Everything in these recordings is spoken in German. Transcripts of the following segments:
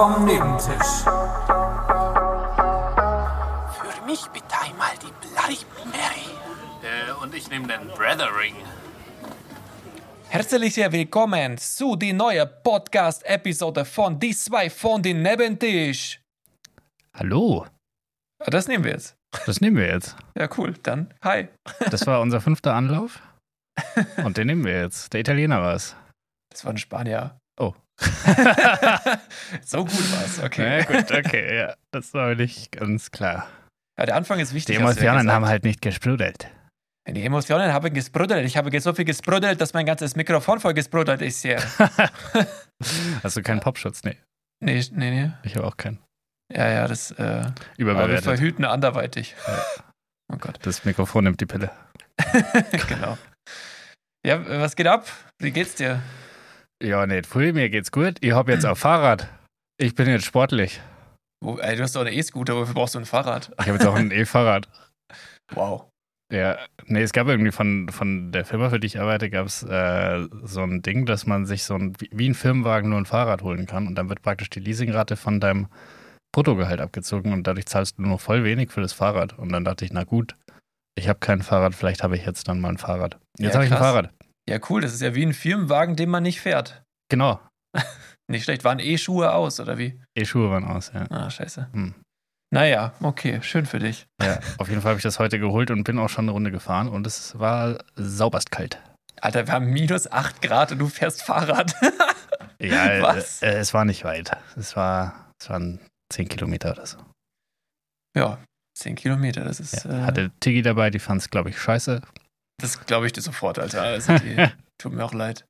vom Nebentisch. Für mich bitte einmal die Bloody Mary. Äh, und ich nehme den Brethering. Herzlich willkommen zu die neue Podcast-Episode von Die zwei von den Nebentisch. Hallo, Ah, Das nehmen wir jetzt. das nehmen wir jetzt. Ja, cool. Dann, hi. Das war unser fünfter Anlauf. Und den nehmen wir jetzt. Der Italiener war es. Das war ein Spanier. Oh. so gut war's. Okay. Ja, gut, okay, ja. Das war nicht ganz klar. Ja, der Anfang ist Die wichtig. ja Emotionen gesagt. haben halt nicht gesprudelt. Die Emotionen haben gesprudelt. Ich habe so viel gesprudelt, dass mein ganzes Mikrofon voll gesprudelt ist hier. Hast du keinen Popschutz? Nee, Nee, nee, nee. ich habe auch keinen. Ja, ja, das äh, aber wir Überbewertet. verhüten anderweitig. Oh Gott, Das Mikrofon nimmt die Pille. genau. Ja, was geht ab? Wie geht's dir? Ja, nicht früh, mir geht's gut. Ich hab jetzt auch Fahrrad. Ich bin jetzt sportlich. Wo, ey, du hast doch einen E-Scooter, wofür brauchst du ein Fahrrad? Ich habe jetzt auch ein E-Fahrrad. Wow. Ja, nee, es gab irgendwie von, von der Firma, für die ich arbeite, gab es äh, so ein Ding, dass man sich so ein, wie ein Firmenwagen nur ein Fahrrad holen kann und dann wird praktisch die Leasingrate von deinem Bruttogehalt abgezogen und dadurch zahlst du nur voll wenig für das Fahrrad. Und dann dachte ich, na gut, ich habe kein Fahrrad, vielleicht habe ich jetzt dann mal ein Fahrrad. Jetzt Ja, habe ich ein. Fahrrad. Ja, cool. Das ist ja wie ein Firmenwagen, den man nicht fährt. Genau. Nicht schlecht. Waren E-Schuhe aus, oder wie? E-Schuhe waren aus, ja. Ah, scheiße. Hm. Naja, okay. Schön für dich. ja. Auf jeden Fall habe ich das heute geholt und bin auch schon eine Runde gefahren und es war sauberst kalt. Alter, wir haben minus 8 Grad und du fährst Fahrrad. Ja, Was? Äh, es war nicht weit. Es, war, es waren 10 Kilometer oder so. ja, 10 Kilometer. Das ist, Ja, äh, hatte Tiggy dabei, die fand es, glaube ich, scheiße. Das glaube ich dir sofort, Alter. Also die, tut mir auch leid.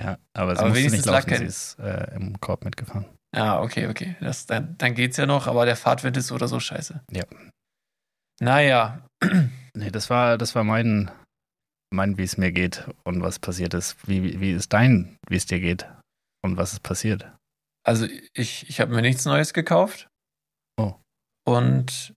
Ja, aber sie Aber wenigstens nicht laufen, sie ist äh, im Korb mitgefahren. Ah, okay, okay. Das, dann, dann geht's ja noch, aber der Fahrtwind ist so oder so scheiße. Ja. Naja, Nee, das war, das war mein, mein wie es mir geht und was passiert ist. Wie, wie, wie ist dein, wie es dir geht und was ist passiert? also ich, ich habe mir nichts Neues gekauft. Oh. Und.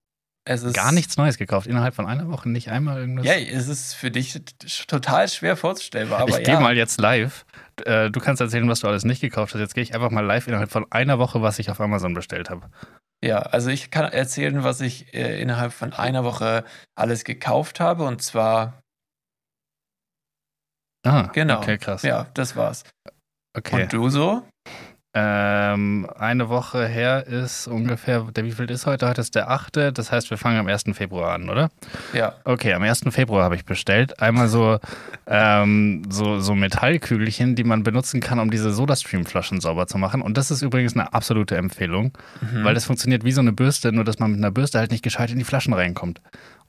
Gar nichts Neues gekauft, innerhalb von einer Woche nicht einmal irgendwas? Ja, es ist für dich total schwer vorstellbar, aber ich ja. gehe mal jetzt live. Äh, Du kannst erzählen, was du alles nicht gekauft hast. Jetzt gehe ich einfach mal live innerhalb von einer Woche, was ich auf Amazon bestellt habe. Ja, also ich kann erzählen, was ich äh, innerhalb von einer Woche alles gekauft habe. Und zwar, Ah, Genau. Okay, krass. ja, das war's. Okay. Und du so? Ähm, eine Woche her ist ungefähr, der wie viel ist heute? Heute ist der 8. Das heißt, wir fangen am 1. Februar an, oder? Ja. Okay, am 1. Februar habe ich bestellt. Einmal so, ähm, so, so Metallkügelchen, die man benutzen kann, um diese Sodastream-Flaschen sauber zu machen. Und das ist übrigens eine absolute Empfehlung, Mhm. weil das funktioniert wie so eine Bürste, nur dass man mit einer Bürste halt nicht gescheit in die Flaschen reinkommt.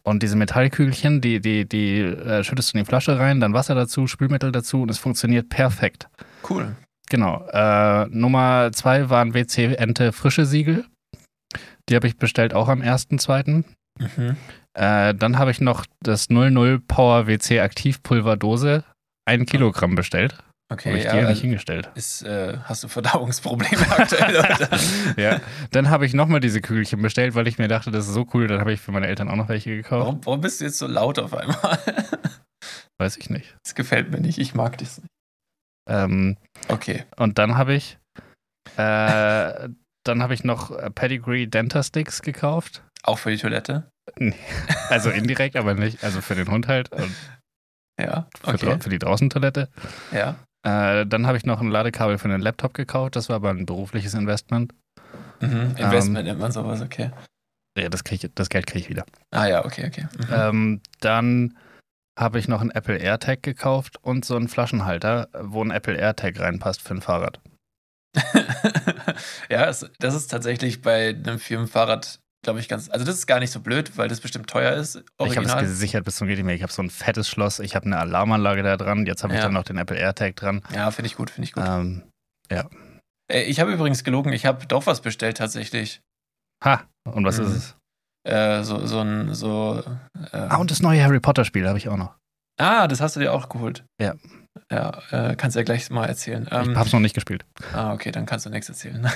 Und diese Metallkügelchen, die, die, die äh, schüttest du in die Flasche rein, dann Wasser dazu, Spülmittel dazu und es funktioniert perfekt. Cool. Genau. Äh, Nummer zwei waren WC Ente Frische Siegel. Die habe ich bestellt auch am 1.2. Mhm. Äh, dann habe ich noch das 00 Power WC Aktivpulverdose, ein Kilogramm bestellt. Okay, habe ich ja, dir nicht also hingestellt. ist, äh, hast du Verdauungsprobleme aktuell? Ja. Dann habe ich nochmal diese Kügelchen bestellt, weil ich mir dachte, das ist so cool. Dann habe ich für meine Eltern auch noch welche gekauft. Warum, warum bist du jetzt so laut auf einmal? Weiß ich nicht. Das gefällt mir nicht. Ich mag das nicht. Ähm, Okay. und dann habe ich, äh, dann habe ich noch äh, Pedigree Dentasticks gekauft. Auch für die Toilette? Also indirekt, aber nicht. Also für den Hund halt. Ja. für, Okay. drau- für die Draußentoilette. Ja. Äh, dann habe ich noch ein Ladekabel für den Laptop gekauft. Das war aber ein berufliches Investment. Mhm. Investment nennt man sowas, okay. Ja, das, krieg ich, das Geld kriege ich wieder. Ah ja, okay, okay. Mhm. Ähm, dann habe ich noch einen Apple AirTag gekauft und so einen Flaschenhalter, wo ein Apple AirTag reinpasst für ein Fahrrad. ja, das ist tatsächlich bei einem Firmenfahrrad, glaube ich, ganz. Also, das ist gar nicht so blöd, weil das bestimmt teuer ist. Ich habe es Original. gesichert bis zum geht. Ich habe so ein fettes Schloss. Ich habe eine Alarmanlage da dran. Jetzt habe ich Ja. dann noch den Apple AirTag dran. ja, finde ich gut, finde ich gut. Ähm, Äh, ich habe übrigens gelogen, ich habe doch was bestellt tatsächlich. ha, und was Mhm. ist es? Äh, so, so ein, so. Äh, Ah, und das neue Harry Potter Spiel habe ich auch noch. ah, das hast du dir auch geholt. Ja. Ja, äh, kannst du ja gleich mal erzählen. Ähm, ich habe es noch nicht gespielt. Ah, okay, dann kannst du nichts erzählen.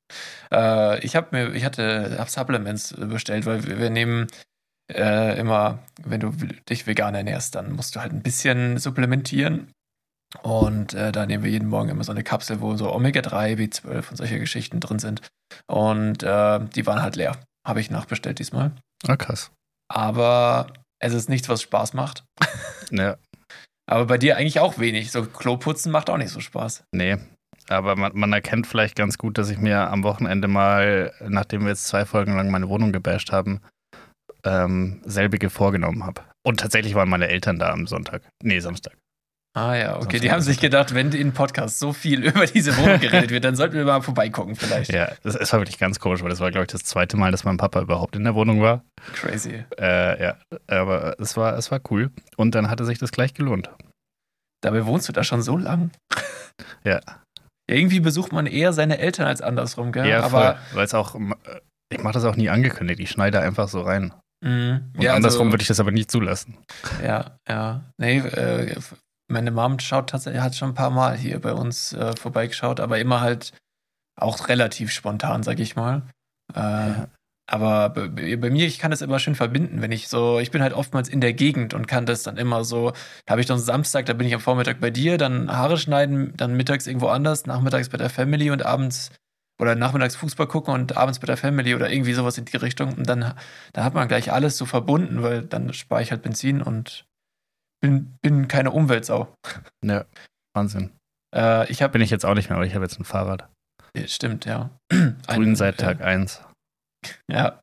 äh, ich habe mir, ich hatte hab Supplements bestellt, weil wir, wir nehmen äh, immer, wenn du dich vegan ernährst, dann musst du halt ein bisschen supplementieren. Und äh, da nehmen wir jeden Morgen immer so eine Kapsel, wo so Omega-3, B12 und solche Geschichten drin sind. Und äh, die waren halt leer. Habe ich nachbestellt diesmal. Ah, krass. Aber es ist nichts, was Spaß macht. Ja, Aber bei dir eigentlich auch wenig. So Kloputzen macht auch nicht so Spaß. nee. Aber man, man erkennt vielleicht ganz gut, dass ich mir am Wochenende mal, nachdem wir jetzt zwei Folgen lang meine Wohnung gebasht haben, ähm, selbige vorgenommen habe. Und tatsächlich waren meine Eltern da am Sonntag. Nee, Samstag. Ah ja, okay. Sonst Die haben sich gedacht, wenn in Podcast so viel über diese Wohnung geredet wird, dann sollten wir mal vorbeigucken vielleicht. Ja, das, das war wirklich ganz komisch, weil das war, glaube ich, das zweite Mal, dass mein Papa überhaupt in der Wohnung war. Crazy. Äh, ja, aber es war, es war cool. Und dann hatte sich das gleich gelohnt. Dabei wohnst du da schon so lang. Ja. Irgendwie besucht man eher seine Eltern als andersrum, gell? Ja, Aber weil es auch, äh, ich mache das auch nie angekündigt. Ich schneide einfach so rein. mh, Und ja, andersrum also, würde ich das aber nie zulassen. Ja, ja. Nee, äh, meine Mom schaut tatsächlich, hat schon ein paar Mal hier bei uns äh, vorbeigeschaut, aber immer halt auch relativ spontan, sag ich mal. Äh, Ja. Aber bei, bei mir, ich kann das immer schön verbinden, wenn ich so, ich bin halt oftmals in der Gegend und kann das dann immer so, da habe ich dann Samstag, da bin ich am Vormittag bei dir, dann Haare schneiden, dann mittags irgendwo anders, nachmittags bei der Family und abends oder nachmittags Fußball gucken und abends bei der Family oder irgendwie sowas in die Richtung. Und dann, dann hat man gleich alles so verbunden, weil dann spare ich halt Benzin und bin, bin keine Umweltsau. Ja, Wahnsinn. Äh, ich habe, Bin ich jetzt auch nicht mehr, aber ich habe jetzt ein Fahrrad. stimmt, ja. Grün seit Tag 1. Ja,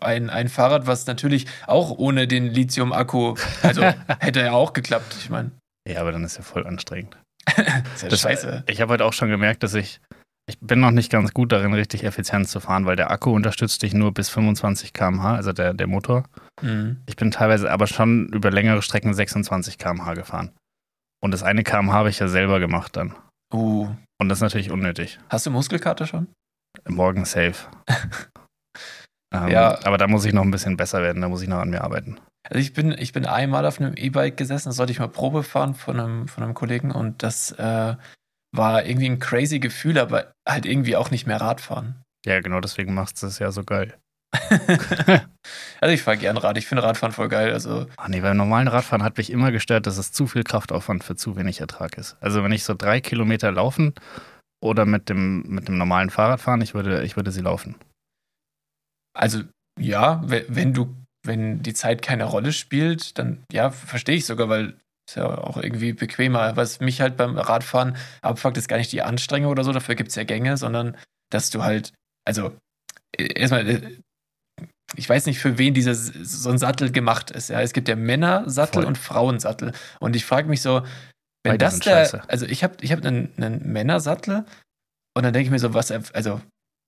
ein, ein Fahrrad, was natürlich auch ohne den Lithium-Akku, also hätte ja auch geklappt. Ich meine, Ja, aber dann ist ja voll anstrengend. ist ja Das- scheiße. Ich habe heute auch schon gemerkt, dass ich, ich bin noch nicht ganz gut darin, richtig effizient zu fahren, weil der Akku unterstützt dich nur bis 25 km/h, also der, der Motor. Mhm. Ich bin teilweise aber schon über längere Strecken 26 km/h gefahren. Und das eine km/h habe ich ja selber gemacht dann. Uh, Und das ist natürlich unnötig. hast du Muskelkater schon? Morgen safe. ähm, Ja. Aber da muss ich noch ein bisschen besser werden, da muss ich noch an mir arbeiten. Also ich bin, ich bin einmal auf einem E-Bike gesessen, das sollte ich mal Probe fahren von einem, von einem Kollegen und das äh, war irgendwie ein crazy Gefühl, aber halt irgendwie auch nicht mehr Radfahren. Ja, genau deswegen macht es ja so geil. also ich fahre gern Rad, ich finde Radfahren voll geil. Also Ach nee, beim normalen Radfahren hat mich immer gestört, dass es zu viel Kraftaufwand für zu wenig Ertrag ist. Also wenn ich so drei Kilometer laufen oder mit dem, mit dem normalen Fahrrad fahren, ich würde, ich würde sie laufen. Also ja, we- wenn du, wenn die Zeit keine Rolle spielt, dann ja, verstehe ich sogar, weil ist ja auch irgendwie bequemer. Was mich halt beim Radfahren abfuckt, ist gar nicht die Anstrengung oder so, dafür gibt es ja Gänge, sondern dass du halt, also äh, erstmal, äh, ich weiß nicht, für wen dieser so ein Sattel gemacht ist. Ja, es gibt ja Männersattel Voll. und Frauensattel. Und ich frage mich so, wenn Beide das der, scheiße. also ich habe ich hab einen, einen Männersattel und dann denke ich mir so, was, also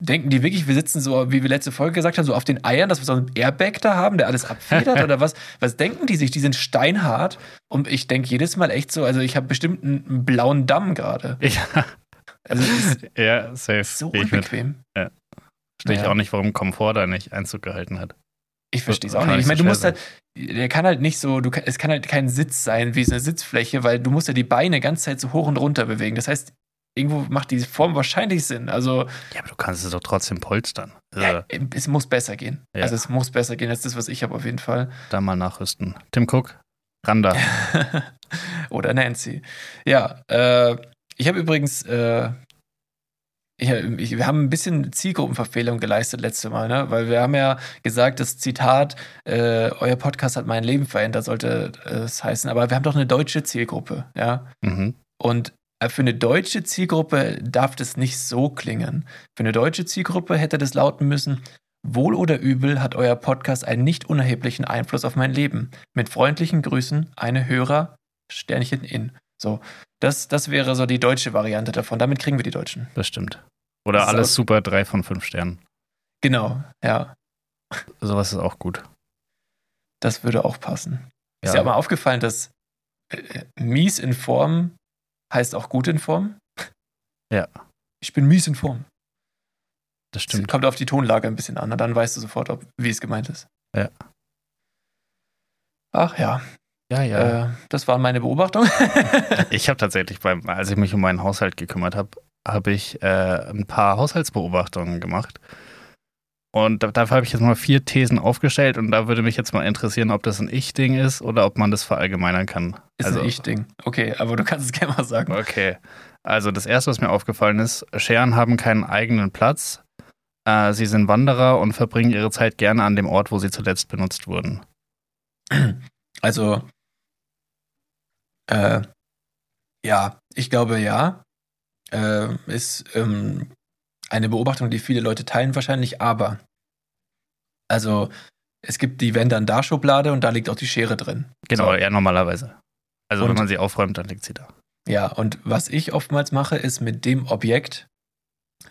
denken die wirklich, wir sitzen so, wie wir letzte Folge gesagt haben, so auf den Eiern, dass wir so einen Airbag da haben, der alles abfedert oder was? Was denken die sich? Die sind steinhart und ich denke jedes Mal echt so, also ich habe bestimmt einen, einen blauen Damm gerade. Ja, Also es ist ja safe. so unbequem. Verstehe ich Ja. auch nicht, warum Komfort da nicht Einzug gehalten hat. Ich verstehe es auch nicht. Ich meine, du musst halt, der kann halt nicht so, du, es kann halt kein Sitz sein, wie so eine Sitzfläche, weil du musst ja die Beine ganz Zeit so hoch und runter bewegen. Das heißt, irgendwo macht die Form wahrscheinlich Sinn. Also Ja, aber du kannst es doch trotzdem polstern. Ja, es muss besser gehen. Ja. Also es muss besser gehen als das, was ich habe auf jeden Fall. Da mal nachrüsten. Tim Cook, Randa. Oder Nancy. Ja, äh, ich habe übrigens, äh, ich, ich, wir haben ein bisschen Zielgruppenverfehlung geleistet letzte Mal, ne? Weil wir haben ja gesagt, das Zitat, äh, euer Podcast hat mein Leben verändert, sollte äh, es heißen. Aber wir haben doch eine deutsche Zielgruppe, ja. Mhm. Und äh, für eine deutsche Zielgruppe darf das nicht so klingen. Für eine deutsche Zielgruppe hätte das lauten müssen, wohl oder übel hat euer Podcast einen nicht unerheblichen Einfluss auf mein Leben. Mit freundlichen Grüßen, eine Hörer, Sternchen in. So, das, das wäre so die deutsche Variante davon. Damit kriegen wir die Deutschen. Das stimmt. Oder Das alles auch- super, drei von fünf Sternen. Genau, ja. Sowas ist auch gut. Das würde auch passen. Ist Ja. dir aber aufgefallen, dass äh, mies in Form heißt auch gut in Form? Ja. Ich bin mies in Form. Das stimmt. kommt auf die Tonlage ein bisschen an, na, dann weißt du sofort, ob, wie es gemeint ist. Ja. Ach ja, Ja, ja. Äh, das waren meine Beobachtungen. Ich habe tatsächlich, beim, als ich mich um meinen Haushalt gekümmert habe, habe ich äh, ein paar Haushaltsbeobachtungen gemacht. Und da, dafür habe ich jetzt mal vier Thesen aufgestellt und da würde mich jetzt mal interessieren, ob das ein Ich-Ding ist oder ob man das verallgemeinern kann. Ist also, ein Ich-Ding. Okay, aber du kannst es gerne mal sagen. Okay. Also das erste, was mir aufgefallen ist, Scheren haben keinen eigenen Platz. Äh, sie sind Wanderer und verbringen ihre Zeit gerne an dem Ort, wo sie zuletzt benutzt wurden. Also, äh, ja, ich glaube ja. Äh, ist ähm, eine Beobachtung, die viele Leute teilen wahrscheinlich, aber also es gibt die Wenn dann da Schublade und da liegt auch die Schere drin. Genau, So. ja, normalerweise. Also wenn Und- man sie aufräumt, dann liegt sie da. Ja, und was ich oftmals mache, ist mit dem Objekt,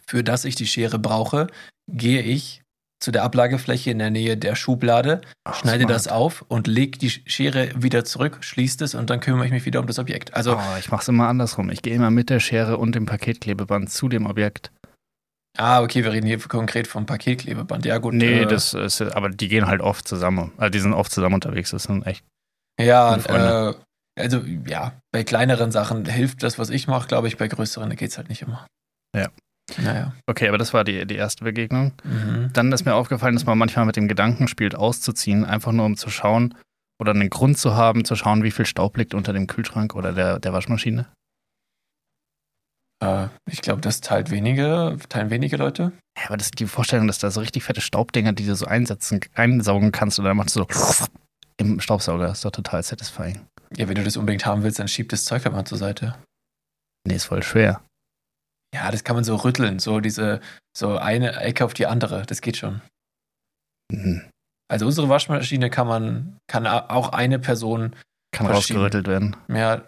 für das ich die Schere brauche, gehe ich zu der Ablagefläche in der Nähe der Schublade, Ach, schneide smart. das auf und lege die Schere wieder zurück, schließe es und dann kümmere ich mich wieder um das Objekt. Also, oh, ich mache es immer andersrum. Ich gehe immer mit der Schere und dem Paketklebeband zu dem Objekt. Ah, okay, wir reden hier konkret vom Paketklebeband. Ja, gut. nee, äh, das ist, aber die gehen halt oft zusammen. Also die sind oft zusammen unterwegs. Das sind echt. Ja, äh, also ja, bei kleineren Sachen hilft das, was ich mache, glaube ich, bei größeren geht es halt nicht immer. Ja. Naja. Okay, aber das war die, die erste Begegnung. Mhm. Dann ist mir aufgefallen, dass man manchmal mit dem Gedanken spielt, auszuziehen, einfach nur um zu schauen oder einen Grund zu haben, zu schauen, wie viel Staub liegt unter dem Kühlschrank oder der, der Waschmaschine. Äh, ich glaube, das teilt wenige, teilen wenige Leute. Ja, aber das ist die Vorstellung, dass da so richtig fette Staubdinger, die du so einsetzen, einsaugen kannst und dann machst du so im Staubsauger. Das ist doch total satisfying. Ja, wenn du das unbedingt haben willst, dann schieb das Zeug halt mal zur Seite. Nee, ist voll schwer. Ja, das kann man so rütteln, so diese, so eine Ecke auf die andere, das geht schon. Mhm. Also unsere Waschmaschine kann man, kann auch eine Person Kann rausgerüttelt werden. ja,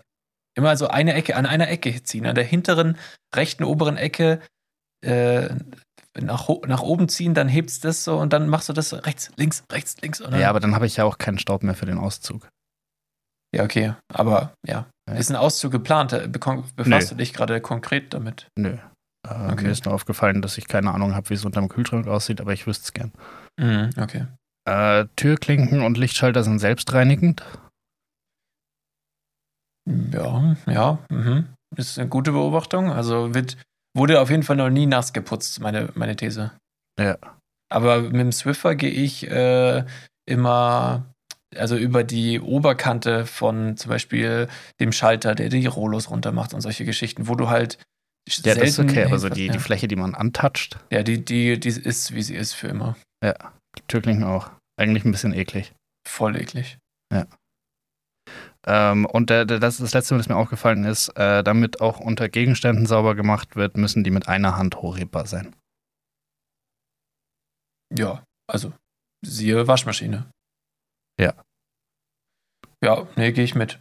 immer so eine Ecke, an einer Ecke ziehen, an der hinteren, rechten, oberen Ecke äh, nach, nach oben ziehen, dann hebst das so und dann machst du das rechts, links, rechts, links. Dann, Ja, aber dann habe ich ja auch keinen Staub mehr für den Auszug. ja, okay, aber ja. Ja. Ist ein Auszug geplant? Äh, Befasst Nö. du dich gerade konkret damit? Nö. Äh, Okay. Mir ist nur aufgefallen, dass ich keine Ahnung habe, wie es unterm Kühlschrank aussieht, aber ich wüsste es gern. Mhm, okay. Äh, Türklinken und Lichtschalter sind selbstreinigend. Ja, ja, mhm. ist eine gute Beobachtung. Also wird, wurde auf jeden Fall noch nie nass geputzt, meine, meine These. Ja. Aber mit dem Swiffer gehe ich äh, immer, also über die Oberkante von zum Beispiel dem Schalter, der die Rollos runtermacht und solche Geschichten, wo du halt Ja, das ist okay, aber so die, ja. die Fläche, die man antatscht, ja, die, die, die ist, wie sie ist für immer. Türklinken auch. Eigentlich ein bisschen eklig. Voll eklig. Ähm, und der, der, das, das Letzte, was mir aufgefallen ist, äh, damit auch unter Gegenständen sauber gemacht wird, müssen die mit einer Hand hochhebbar sein. Ja, also siehe Waschmaschine. Ja. Ja, nee, gehe ich mit.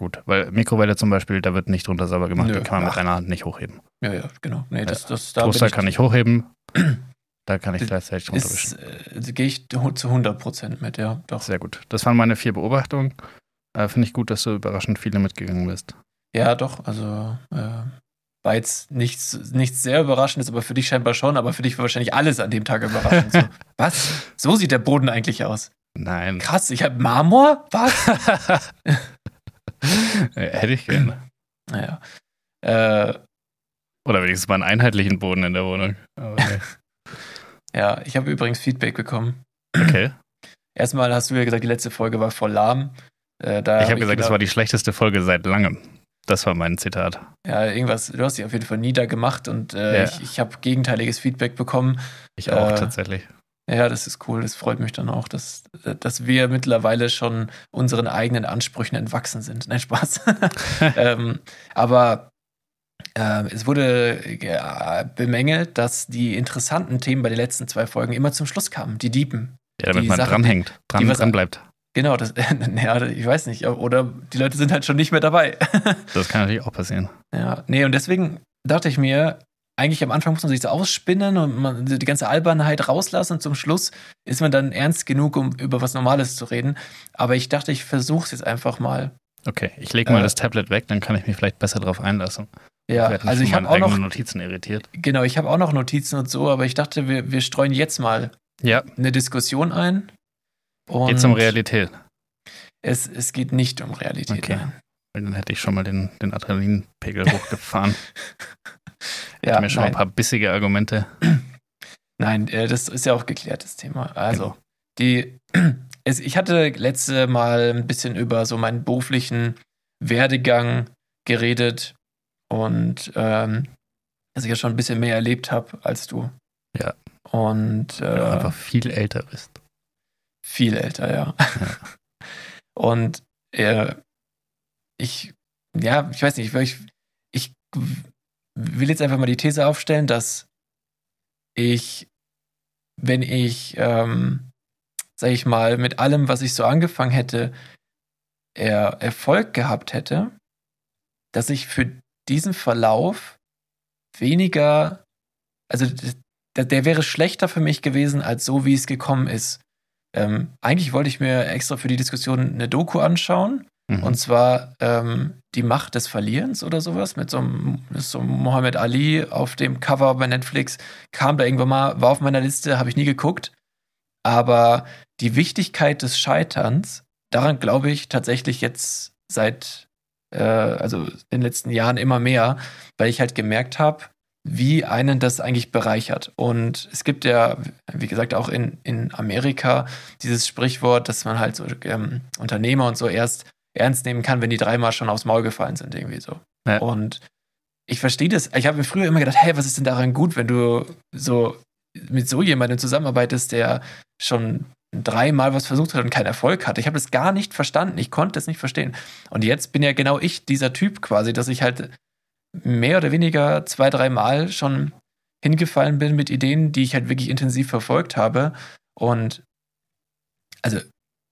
Gut, weil Mikrowelle zum Beispiel, da wird nicht drunter sauber gemacht, Nö. die kann man Ach. mit einer Hand nicht hochheben. Ja, ja, genau. Nee, das, das, da Toaster bin kann ich hochheben, da kann ich gleichzeitig drunter wischen. äh, gehe ich zu 100% mit, ja, doch. Sehr gut. Das waren meine vier Beobachtungen. Äh, Finde ich gut, dass du überraschend viele mitgegangen bist. Ja, doch, also äh, war jetzt nichts, nichts sehr Überraschendes, aber für dich scheinbar schon, aber für dich war wahrscheinlich alles an dem Tag überraschend. So, was? So sieht der Boden eigentlich aus. Nein. Krass, ich habe Marmor? Was? Hätte ich gerne. naja. Äh, Oder wenigstens mal einen einheitlichen Boden in der Wohnung. Okay. ja, ich habe übrigens Feedback bekommen. okay. Erstmal hast du ja gesagt, die letzte Folge war voll lahm. Äh, Ich habe gesagt, es gedacht, war die schlechteste Folge seit langem. Das war mein Zitat. Ja, irgendwas, du hast dich auf jeden Fall niedergemacht und äh, Ja. ich, ich habe gegenteiliges Feedback bekommen. Ich auch Äh, tatsächlich. Ja, das ist cool. Das freut mich dann auch, dass, dass wir mittlerweile schon unseren eigenen Ansprüchen entwachsen sind. Nein, Spaß. ähm, aber äh, es wurde äh, bemängelt, dass die interessanten Themen bei den letzten zwei Folgen immer zum Schluss kamen. Die Diepen. Ja, damit die man Sachen, dranhängt, dran, die was- dran bleibt. Genau, das, ja, ich weiß nicht. Oder die Leute sind halt schon nicht mehr dabei. Das kann natürlich auch passieren. Ja, nee, und deswegen dachte ich mir, eigentlich am Anfang muss man sich so ausspinnen und man die ganze Albernheit rauslassen und zum Schluss ist man dann ernst genug, um über was Normales zu reden. Aber ich dachte, ich versuche es jetzt einfach mal. Okay, ich lege mal Äh, das Tablet weg, dann kann ich mich vielleicht besser drauf einlassen. Ja, ich werde nicht also ich habe auch noch, Notizen irritiert. genau, ich habe auch noch Notizen und so, aber ich dachte, wir, wir streuen jetzt mal Ja, eine Diskussion ein. Und geht's um Realität. Es, es geht nicht um Realität. Okay. Nein. Dann hätte ich schon mal den, den Adrenalinpegel hochgefahren. Ja, Hätte mir schon mal nein. ein paar bissige Argumente. Nein, äh, das ist ja auch geklärtes Thema. Also, die, es, ich hatte letzte Mal ein bisschen über so meinen beruflichen Werdegang geredet und ähm, dass ich ja schon ein bisschen mehr erlebt habe als du. Ja. Und äh, Weil du einfach viel älter bist. Viel älter, ja. und äh, ich, ja, ich weiß nicht, ich, ich will jetzt einfach mal die These aufstellen, dass ich, wenn ich, ähm, sag ich mal, mit allem, was ich so angefangen hätte, er Erfolg gehabt hätte, dass ich für diesen Verlauf weniger, also der, der wäre schlechter für mich gewesen, als so, wie es gekommen ist. Ähm, eigentlich wollte ich mir extra für die Diskussion eine Doku anschauen. Mhm. Und zwar ähm, Die Macht des Verlierens oder sowas mit so einem, mit so einem Muhammad Ali auf dem Cover bei Netflix. Kam da irgendwann mal, war auf meiner Liste, habe ich nie geguckt. Aber die Wichtigkeit des Scheiterns, daran glaube ich tatsächlich jetzt seit, äh, also in den letzten Jahren immer mehr, weil ich halt gemerkt habe, wie einen das eigentlich bereichert. Und es gibt ja, wie gesagt, auch in, in Amerika dieses Sprichwort, dass man halt so ähm, Unternehmer und so erst ernst nehmen kann, wenn die dreimal schon aufs Maul gefallen sind, irgendwie so. Ja. Und ich verstehe das. Ich habe mir früher immer gedacht, hey, was ist denn daran gut, wenn du so mit so jemandem zusammenarbeitest, der schon dreimal was versucht hat und keinen Erfolg hatte. Ich habe das gar nicht verstanden. Ich konnte es nicht verstehen. Und jetzt bin ja genau ich dieser Typ quasi, dass ich halt mehr oder weniger zwei, dreimal schon hingefallen bin mit Ideen, die ich halt wirklich intensiv verfolgt habe. Und also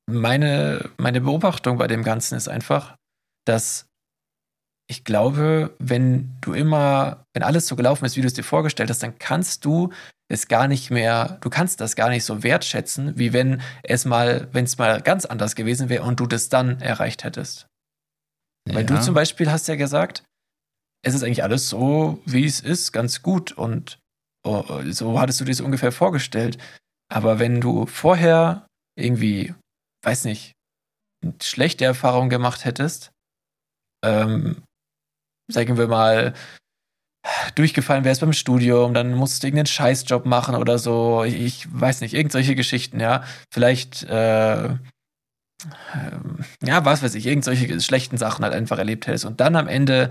meine, meine Beobachtung bei dem Ganzen ist einfach, dass ich glaube, wenn du immer, wenn alles so gelaufen ist, wie du es dir vorgestellt hast, dann kannst du es gar nicht mehr, du kannst das gar nicht so wertschätzen, wie wenn es mal, wenn es mal ganz anders gewesen wäre und du das dann erreicht hättest. Weil du Ja. zum Beispiel hast ja gesagt, es ist eigentlich alles so, wie es ist, ganz gut und oh, so hattest du dir das ungefähr vorgestellt. Aber wenn du vorher irgendwie, weiß nicht, schlechte Erfahrungen gemacht hättest, ähm, sagen wir mal, durchgefallen wärst beim Studium, dann musstest du irgendeinen Scheißjob machen oder so. Ich, weiß nicht, irgend solche Geschichten, ja. Vielleicht, äh, ähm, ja, was weiß ich, irgend solche schlechten Sachen halt einfach erlebt hättest. Und dann am Ende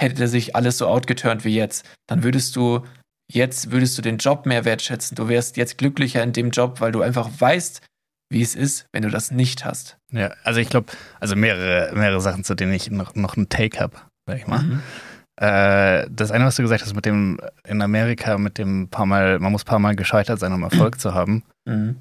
hätte sich alles so outgeturnt wie jetzt. Dann würdest du, jetzt würdest du den Job mehr wertschätzen. Du wärst jetzt glücklicher in dem Job, weil du einfach weißt, wie es ist, wenn du das nicht hast. Ja, also ich glaube, also mehrere, mehrere Sachen, zu denen ich noch, noch einen Take habe, sag ich mal. Mhm. Äh, das eine, was du gesagt hast, mit dem in Amerika, mit dem paar Mal, man muss paar Mal gescheitert sein, um Erfolg zu haben. Mhm.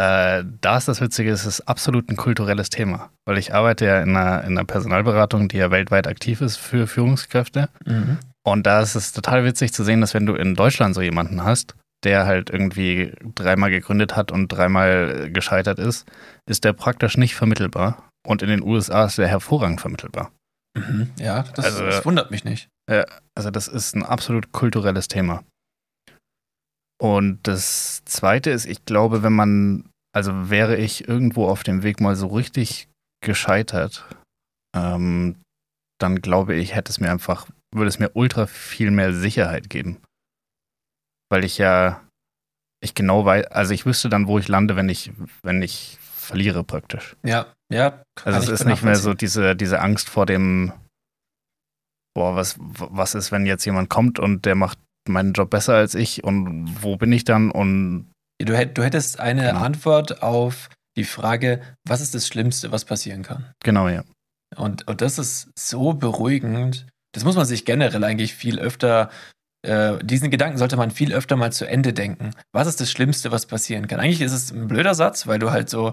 Äh, da ist das Witzige, es ist absolut ein kulturelles Thema. Weil ich arbeite ja in einer, in einer Personalberatung, die ja weltweit aktiv ist für Führungskräfte. Mhm. Und da ist es total witzig zu sehen, dass wenn du in Deutschland so jemanden hast, der halt irgendwie dreimal gegründet hat und dreimal gescheitert ist, ist der praktisch nicht vermittelbar. Und in den USA ist der hervorragend vermittelbar. Mhm. Ja, das, Also- das wundert mich nicht. Also das ist ein absolut kulturelles Thema. Und das Zweite ist, ich glaube, wenn man, also wäre ich irgendwo auf dem Weg mal so richtig gescheitert, ähm, dann glaube ich, hätte es mir einfach, würde es mir ultra viel mehr Sicherheit geben. Weil ich ja, ich genau weiß, also ich wüsste dann, wo ich lande, wenn ich, wenn ich verliere praktisch. Ja, ja. kann Also es ist nicht mehr so diese, diese Angst vor dem, boah, was, was ist, wenn jetzt jemand kommt und der macht meinen Job besser als ich und wo bin ich dann und Du, hätt, du hättest eine Genau. Antwort auf die Frage, was ist das Schlimmste, was passieren kann? genau, ja. Und, und das ist so beruhigend. Das muss man sich generell eigentlich viel öfter, äh, diesen Gedanken sollte man viel öfter mal zu Ende denken. Was ist das Schlimmste, was passieren kann? Eigentlich ist es ein blöder Satz, weil du halt so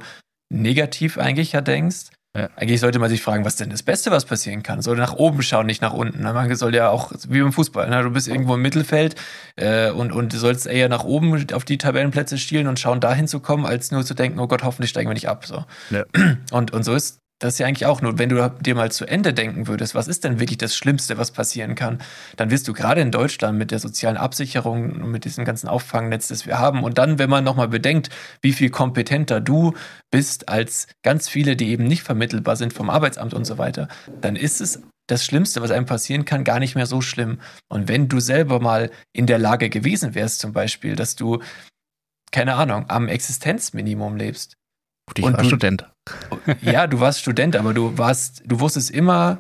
negativ eigentlich ja denkst. Ja. Eigentlich sollte man sich fragen, was denn das Beste, was passieren kann? Soll nach oben schauen, nicht nach unten. ne? Man soll ja auch, wie beim Fußball, ne? du bist irgendwo im Mittelfeld äh, und, und du sollst eher nach oben auf die Tabellenplätze schielen und schauen, dahin zu kommen, als nur zu denken, oh Gott, hoffentlich steigen wir nicht ab. So. Ja. Und, und so ist das ja eigentlich auch nur, wenn du dir mal zu Ende denken würdest, was ist denn wirklich das Schlimmste, was passieren kann, dann wirst du gerade in Deutschland mit der sozialen Absicherung und mit diesem ganzen Auffangnetz, das wir haben, und dann, wenn man nochmal bedenkt, wie viel kompetenter du bist als ganz viele, die eben nicht vermittelbar sind vom Arbeitsamt und so weiter, dann ist es das Schlimmste, was einem passieren kann, gar nicht mehr so schlimm. Und wenn du selber mal in der Lage gewesen wärst, zum Beispiel, dass du, keine Ahnung, am Existenzminimum lebst. Gut, ich Und war du- Student. Ja, du warst Student, aber du warst, du wusstest immer,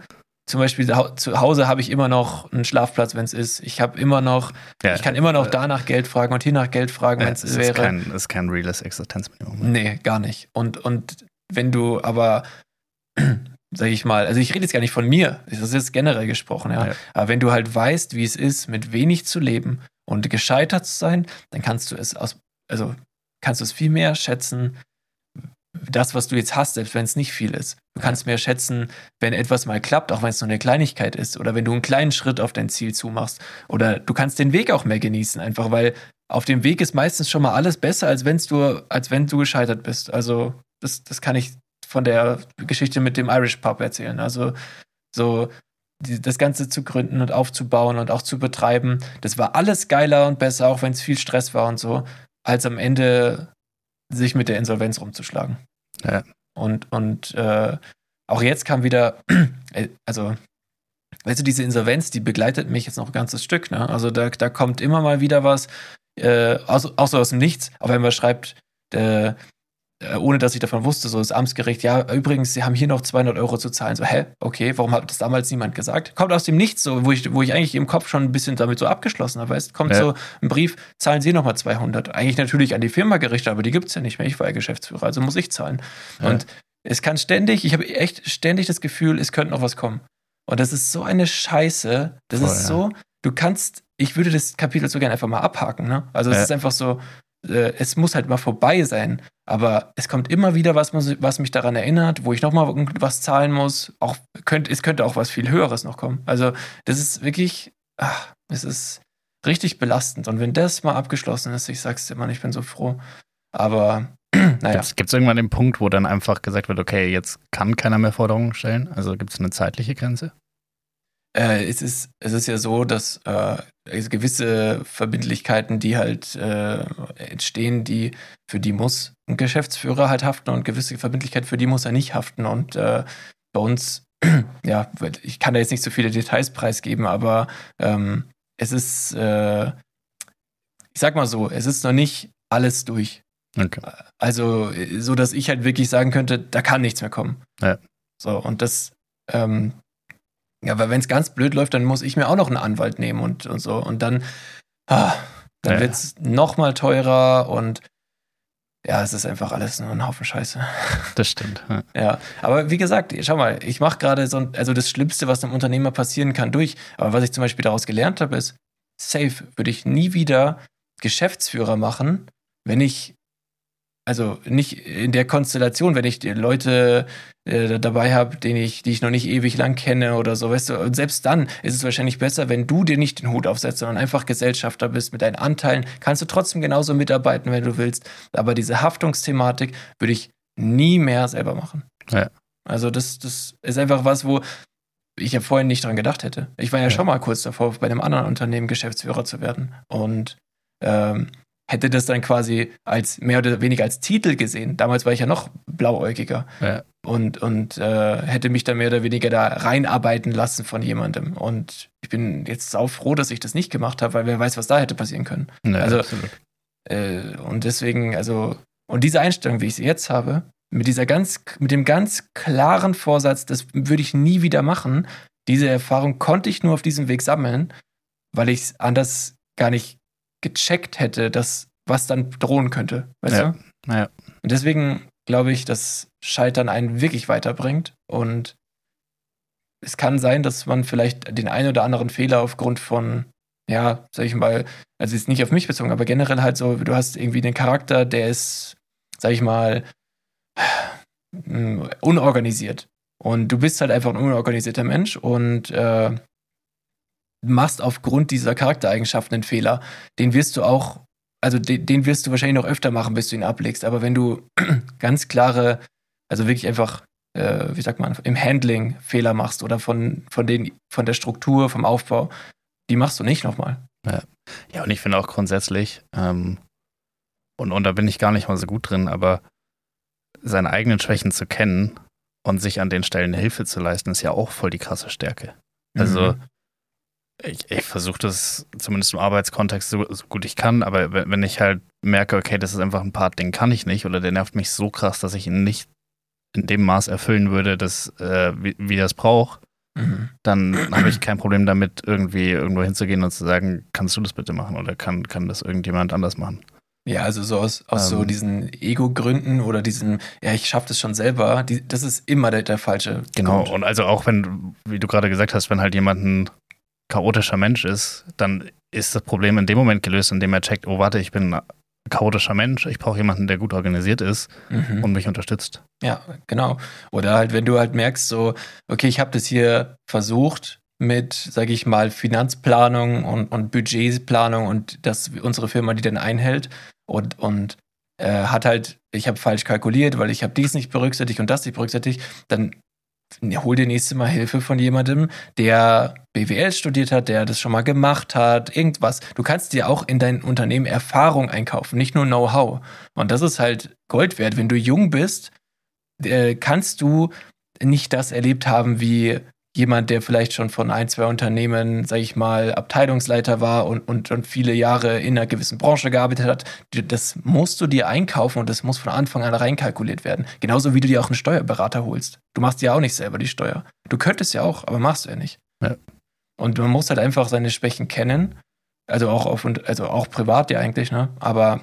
zum Beispiel zu Hause habe ich immer noch einen Schlafplatz, wenn es ist. Ich habe immer noch, Ja, ich kann immer noch äh, da nach Geld fragen und hier nach Geld fragen, wenn Ja, es es ist wäre. kein, ist kein reales Existenzminimum. Nee, gar nicht. Und, und wenn du aber, sag ich mal, also ich rede jetzt gar nicht von mir, das ist jetzt generell gesprochen, ja. Ja. Aber wenn du halt weißt, wie es ist, mit wenig zu leben und gescheitert zu sein, dann kannst du es aus, also kannst du es viel mehr schätzen, das, was du jetzt hast, selbst wenn es nicht viel ist. Du kannst mehr schätzen, wenn etwas mal klappt, auch wenn es nur eine Kleinigkeit ist, oder wenn du einen kleinen Schritt auf dein Ziel zumachst. Oder du kannst den Weg auch mehr genießen, einfach weil auf dem Weg ist meistens schon mal alles besser, als, wenn's du, als wenn du gescheitert bist. Also, das, das kann ich von der Geschichte mit dem Irish Pub erzählen. Also, so die, das Ganze zu gründen und aufzubauen und auch zu betreiben, das war alles geiler und besser, auch wenn es viel Stress war und so, als am Ende sich mit der Insolvenz rumzuschlagen. Ja. Und, und äh, auch jetzt kam wieder, äh, also, weißt du, diese Insolvenz, die begleitet mich jetzt noch ein ganzes Stück. Ne? Also da, da kommt immer mal wieder was, äh, auch so aus dem Nichts, auf einmal schreibt, äh, äh, ohne dass ich davon wusste, so das Amtsgericht, ja, übrigens, Sie haben hier noch 200 Euro zu zahlen. So, hä, okay, warum hat das damals niemand gesagt? Kommt aus dem Nichts, so, wo ich, wo ich eigentlich im Kopf schon ein bisschen damit so abgeschlossen habe, weißt kommt Ja. so ein Brief, zahlen Sie nochmal 200. Eigentlich natürlich an die Firma gerichtet, aber die gibt es ja nicht mehr. Ich war ja Geschäftsführer, also muss ich zahlen. Ja. Und es kann ständig, ich habe echt ständig das Gefühl, es könnte noch was kommen. Und das ist so eine Scheiße. Das Voll, ist ja. so, du kannst, ich würde das Kapitel so gerne einfach mal abhaken, ne? Also es ist einfach so, äh, es muss halt mal vorbei sein. Aber es kommt immer wieder was, was mich daran erinnert, wo ich nochmal irgendwas zahlen muss. Auch könnte, es könnte auch was viel Höheres noch kommen. Also, das ist wirklich, ach, es ist richtig belastend. Und wenn das mal abgeschlossen ist, ich sag's immer, ich bin so froh. Aber, naja. Gibt es irgendwann den Punkt, wo dann einfach gesagt wird, okay, jetzt kann keiner mehr Forderungen stellen? Also gibt es eine zeitliche Grenze? Äh, es, ist, es ist ja so, dass äh, es gewisse Verbindlichkeiten, die halt äh, entstehen, die für die muss ein Geschäftsführer halt haften und gewisse Verbindlichkeiten, für die muss er nicht haften. Und äh, bei uns, ja, ich kann da jetzt nicht so viele Details preisgeben, aber ähm, es ist, äh, ich sag mal so, es ist noch nicht alles durch. Okay. Also, so dass ich halt wirklich sagen könnte, da kann nichts mehr kommen. Ja. So, und das, ähm, ja, weil wenn es ganz blöd läuft, dann muss ich mir auch noch einen Anwalt nehmen und, und so. Und dann, ah, dann Ja. wird es nochmal teurer und ja, es ist einfach alles nur ein Haufen Scheiße. Das stimmt. Ja. Ja, aber wie gesagt, schau mal, ich mache gerade so, ein, also das Schlimmste, was einem Unternehmer passieren kann, durch. Aber was ich zum Beispiel daraus gelernt habe, ist, safe würde ich nie wieder Geschäftsführer machen, wenn ich, also nicht in der Konstellation, wenn ich die Leute äh, dabei habe, den ich, die ich noch nicht ewig lang kenne oder so, weißt du, und selbst dann ist es wahrscheinlich besser, wenn du dir nicht den Hut aufsetzt, sondern einfach Gesellschafter bist mit deinen Anteilen, kannst du trotzdem genauso mitarbeiten, wenn du willst, aber diese Haftungsthematik würde ich nie mehr selber machen. Ja. Also das, das ist einfach was, wo ich ja vorhin nicht dran gedacht hätte. Ich war ja, Ja. schon mal kurz davor, bei einem anderen Unternehmen Geschäftsführer zu werden und ähm, hätte das dann quasi als mehr oder weniger als Titel gesehen. Damals war ich ja noch blauäugiger Ja. und, und äh, hätte mich dann mehr oder weniger da reinarbeiten lassen von jemandem. Und ich bin jetzt sau froh, dass ich das nicht gemacht habe, weil wer weiß, was da hätte passieren können. Ja, Also-. Äh, und deswegen, also, und diese Einstellung, wie ich sie jetzt habe, mit dieser ganz, mit dem ganz klaren Vorsatz, das würde ich nie wieder machen, diese Erfahrung konnte ich nur auf diesem Weg sammeln, weil ich es anders gar nicht gecheckt hätte, dass was dann drohen könnte. Weißt Ja. du? Naja. Und deswegen glaube ich, dass Scheitern einen wirklich weiterbringt. Und es kann sein, dass man vielleicht den einen oder anderen Fehler aufgrund von, ja, sag ich mal, also jetzt nicht auf mich bezogen, aber generell halt so, du hast irgendwie einen Charakter, der ist, sag ich mal, mm, unorganisiert. Und du bist halt einfach ein unorganisierter Mensch und äh, machst aufgrund dieser Charaktereigenschaften einen Fehler. Den wirst du auch, also den, den wirst du wahrscheinlich noch öfter machen, bis du ihn ablegst. Aber wenn du ganz klare, also wirklich einfach, äh, wie sagt man, im Handling Fehler machst oder von, von, den, von der Struktur, vom Aufbau, die machst du nicht nochmal. Ja, und ich finde auch grundsätzlich, ähm, und, und da bin ich gar nicht mal so gut drin, aber seine eigenen Schwächen zu kennen und sich an den Stellen Hilfe zu leisten, ist ja auch voll die krasse Stärke. Also Mhm. Ich, ich versuche das zumindest im Arbeitskontext so, so gut ich kann, aber wenn ich halt merke, okay, das ist einfach ein Part, den kann ich nicht oder der nervt mich so krass, dass ich ihn nicht in dem Maß erfüllen würde, dass, äh, wie, wie das braucht, Mhm. dann habe ich kein Problem damit, irgendwie irgendwo hinzugehen und zu sagen, kannst du das bitte machen oder kann, kann das irgendjemand anders machen. Ja, also so aus, aus so Ähm. diesen Ego-Gründen oder diesen, ja, ich schaffe das schon selber, die, das ist immer der, der falsche Genau, Grund. und also auch wenn, wie du gerade gesagt hast, wenn halt jemand ein chaotischer Mensch ist, dann ist das Problem in dem Moment gelöst, indem er checkt, oh warte, ich bin ein chaotischer Mensch, ich brauche jemanden, der gut organisiert ist Mhm. und mich unterstützt. Ja, genau. Oder halt, wenn du halt merkst, so, okay, ich habe das hier versucht mit, sage ich mal, Finanzplanung und, und Budgetplanung und dass unsere Firma die dann einhält und, und äh, hat halt, ich habe falsch kalkuliert, weil ich habe dies nicht berücksichtigt und das nicht berücksichtigt, dann hol dir nächste Mal Hilfe von jemandem, der BWL studiert hat, der das schon mal gemacht hat, irgendwas. Du kannst dir auch in dein Unternehmen Erfahrung einkaufen, nicht nur Know-how. Und das ist halt Gold wert. Wenn du jung bist, äh, kannst du nicht das erlebt haben wie jemand, der vielleicht schon von ein, zwei Unternehmen, sag ich mal, Abteilungsleiter war und, und, und viele Jahre in einer gewissen Branche gearbeitet hat. Das musst du dir einkaufen und das muss von Anfang an reinkalkuliert werden. Genauso wie du dir auch einen Steuerberater holst. Du machst ja auch nicht selber die Steuer. Du könntest ja auch, aber machst du ja nicht. Ja. Und man muss halt einfach seine Schwächen kennen. Also auch auf, also auch privat ja eigentlich, ne? Aber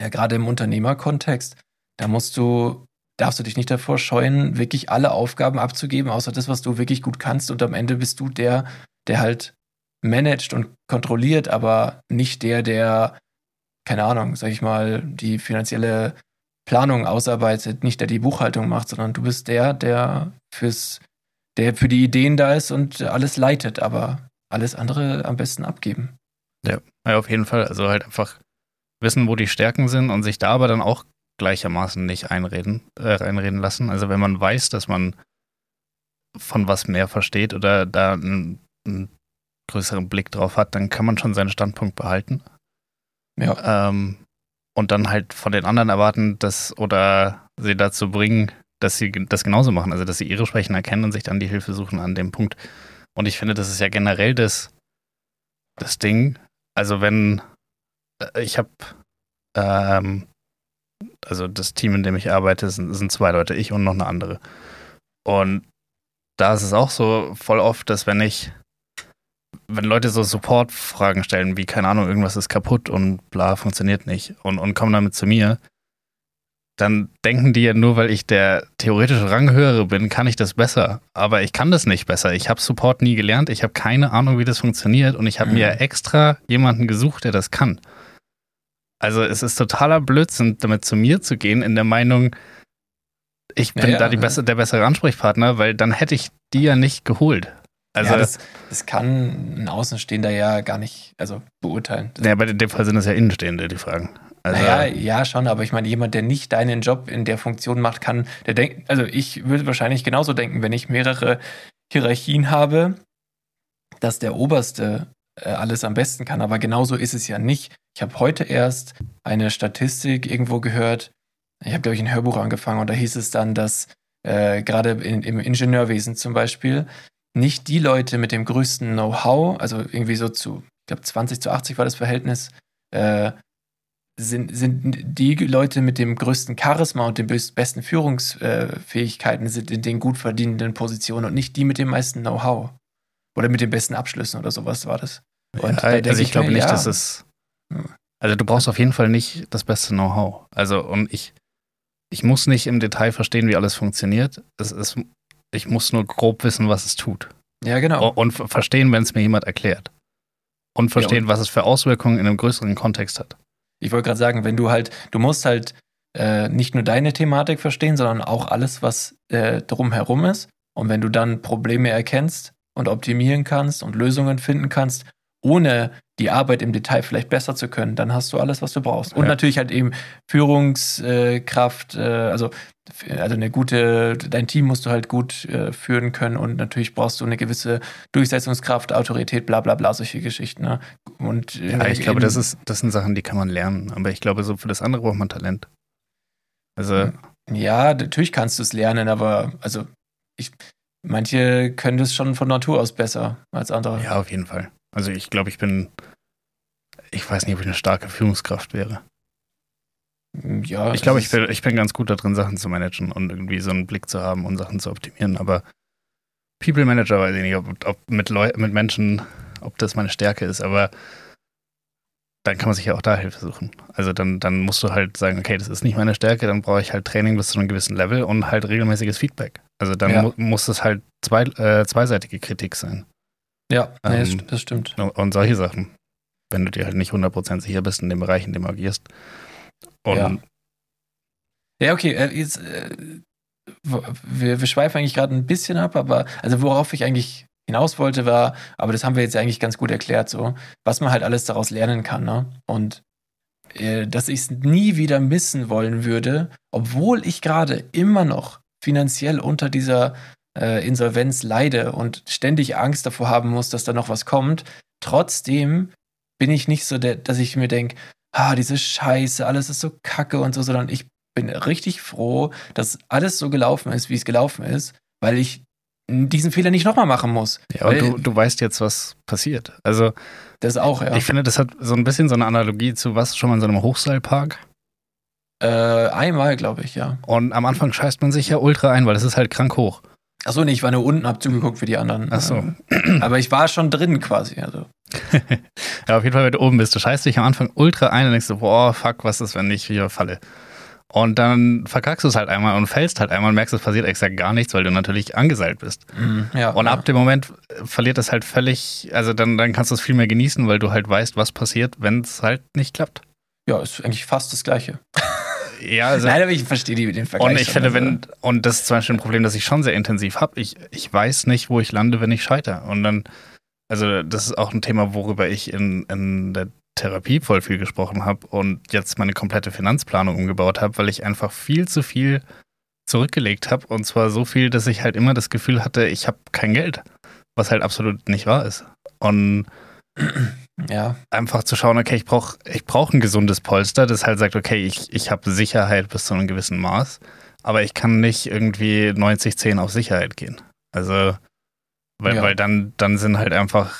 ja, gerade im Unternehmerkontext, da musst du, darfst du dich nicht davor scheuen, wirklich alle Aufgaben abzugeben, außer das, was du wirklich gut kannst. Und am Ende bist du der, der halt managt und kontrolliert, aber nicht der, der, keine Ahnung, sag ich mal, die finanzielle Planung ausarbeitet, nicht der die Buchhaltung macht, sondern du bist der, der fürs, der für die Ideen da ist und alles leitet, aber alles andere am besten abgeben. Ja, ja, auf jeden Fall. Also halt einfach wissen, wo die Stärken sind und sich da aber dann auch gleichermaßen nicht einreden, äh, reinreden lassen. Also wenn man weiß, dass man von was mehr versteht oder da einen, einen größeren Blick drauf hat, dann kann man schon seinen Standpunkt behalten. Ja. Ähm, und dann halt von den anderen erwarten, dass oder sie dazu bringen, dass sie das genauso machen, also dass sie ihre Schwächen erkennen und sich dann die Hilfe suchen an dem Punkt. Und ich finde, das ist ja generell das, das Ding. Also wenn äh, ich habe, ähm, also das Team, in dem ich arbeite, sind, sind zwei Leute, ich und noch eine andere. Und da ist es auch so voll oft, dass wenn ich wenn Leute so Support-Fragen stellen, wie, keine Ahnung, irgendwas ist kaputt und bla, funktioniert nicht und, und kommen damit zu mir, dann denken die ja nur, weil ich der theoretische Ranghöhere bin, kann ich das besser. Aber ich kann das nicht besser. Ich habe Support nie gelernt, ich habe keine Ahnung, wie das funktioniert und ich habe Mhm. mir extra jemanden gesucht, der das kann. Also es ist totaler Blödsinn, damit zu mir zu gehen, in der Meinung, ich bin Ja, ja, da die ja. besse, der bessere Ansprechpartner, weil dann hätte ich die ja nicht geholt. Also ja, das, das kann ein Außenstehender ja gar nicht also beurteilen. Ja, aber in dem Fall sind es ja Innenstehende, die Fragen. Also, naja, ja, schon, aber ich meine, jemand, der nicht deinen Job in der Funktion macht, kann, der denkt, also ich würde wahrscheinlich genauso denken, wenn ich mehrere Hierarchien habe, dass der Oberste alles am besten kann, aber genauso ist es ja nicht. Ich habe heute erst eine Statistik irgendwo gehört, ich habe, glaube ich, ein Hörbuch angefangen und da hieß es dann, dass äh, gerade in, im Ingenieurwesen zum Beispiel nicht die Leute mit dem größten Know-how, also irgendwie so zu, ich glaube 20 zu 80 war das Verhältnis, äh, sind, sind die Leute mit dem größten Charisma und den bes- besten Führungsfähigkeiten sind in den gut verdienenden Positionen und nicht die mit dem meisten Know-how. Oder mit den besten Abschlüssen oder sowas war das. Und Ja, also ich glaube nicht, ja, dass es. Ja. Also du brauchst auf jeden Fall nicht das beste Know-how. Also und ich, ich muss nicht im Detail verstehen, wie alles funktioniert. Es ist, ich muss nur grob wissen, was es tut. Ja, genau. Und ver- verstehen, wenn es mir jemand erklärt. Und verstehen, und- was es für Auswirkungen in einem größeren Kontext hat. Ich wollte gerade sagen, wenn du halt, du musst halt äh, nicht nur deine Thematik verstehen, sondern auch alles, was äh, drumherum ist. Und wenn du dann Probleme erkennst und optimieren kannst und Lösungen finden kannst, ohne die Arbeit im Detail vielleicht besser zu können, dann hast du alles, was du brauchst. Und Ja. natürlich halt eben Führungskraft, äh, also, also eine gute, dein Team musst du halt gut äh, führen können und natürlich brauchst du eine gewisse Durchsetzungskraft, Autorität, bla bla bla, solche Geschichten. Ne? Und äh, Ja, ich glaube, das, ist, das sind Sachen, die kann man lernen. Aber ich glaube, so für das andere braucht man Talent. Also. Ja, natürlich kannst du es lernen, aber also ich, manche können das schon von Natur aus besser als andere. Ja, auf jeden Fall. Also ich glaube, ich bin, ich weiß nicht, ob ich eine starke Führungskraft wäre. Ja, Ich glaube, ich bin, ich bin ganz gut darin, Sachen zu managen und irgendwie so einen Blick zu haben und Sachen zu optimieren. Aber People Manager weiß ich nicht, ob, ob mit, Leu mit Menschen, ob das meine Stärke ist. Aber dann kann man sich ja auch da Hilfe suchen. Also dann, dann musst du halt sagen, okay, das ist nicht meine Stärke, dann brauche ich halt Training bis zu einem gewissen Level und halt regelmäßiges Feedback. Also dann Ja. mu muss es halt zwei, äh, zweiseitige Kritik sein. Ja, nee, das, Ähm, das stimmt. Und, und solche Sachen. Wenn du dir halt nicht 100% sicher bist in dem Bereich, in dem du agierst. Und Ja. Ja, okay, äh, jetzt, äh, wir, wir schweifen eigentlich gerade ein bisschen ab, aber also worauf ich eigentlich hinaus wollte, war, aber das haben wir jetzt eigentlich ganz gut erklärt, so, was man halt alles daraus lernen kann, ne? Und äh, dass ich es nie wieder missen wollen würde, obwohl ich gerade immer noch finanziell unter dieser äh, Insolvenz leide und ständig Angst davor haben muss, dass da noch was kommt. Trotzdem bin ich nicht so, der, dass ich mir denke, ah, diese Scheiße, alles ist so kacke und so, sondern ich bin richtig froh, dass alles so gelaufen ist, wie es gelaufen ist, weil ich diesen Fehler nicht nochmal machen muss. Ja, und Weil- du, du weißt jetzt, was passiert. Also, Das auch, ja. ich finde, das hat so ein bisschen so eine Analogie zu was schon mal in so einem Hochseilpark. Äh, einmal, glaube ich, ja. Und am Anfang scheißt man sich ja ultra ein, weil das ist halt krank hoch. Achso, nee, ich war nur unten, hab zugeguckt für die anderen. Ach so. Äh, Aber ich war schon drin quasi. Also. Ja, auf jeden Fall, wenn du oben bist, du scheißt dich am Anfang ultra ein und denkst so, boah, fuck, was ist, wenn ich wieder falle? Und dann verkackst du es halt einmal und fällst halt einmal und merkst, es passiert exakt gar nichts, weil du natürlich angeseilt bist. mm, ja, Und ja. ab dem Moment verliert es halt völlig, also dann, dann kannst du es viel mehr genießen, weil du halt weißt, was passiert, wenn es halt nicht klappt. Ja, ist eigentlich fast das Gleiche. Ja, also. Nein, aber ich verstehe die, den Vergleich. Und ich finde, also- wenn, und das ist zum Beispiel ein Problem, das ich schon sehr intensiv habe. Ich, ich weiß nicht, wo ich lande, wenn ich scheitere. Und dann, also das ist auch ein Thema, worüber ich in, in der Therapie voll viel gesprochen habe und jetzt meine komplette Finanzplanung umgebaut habe, weil ich einfach viel zu viel zurückgelegt habe. Und zwar so viel, dass ich halt immer das Gefühl hatte, ich habe kein Geld. Was halt absolut nicht wahr ist. Und Ja, einfach zu schauen, okay, ich brauche ich brauch ein gesundes Polster, das halt sagt, okay, ich, ich habe Sicherheit bis zu einem gewissen Maß, aber ich kann nicht irgendwie 90-10 auf Sicherheit gehen. Also, weil, Ja. weil dann, dann sind halt einfach,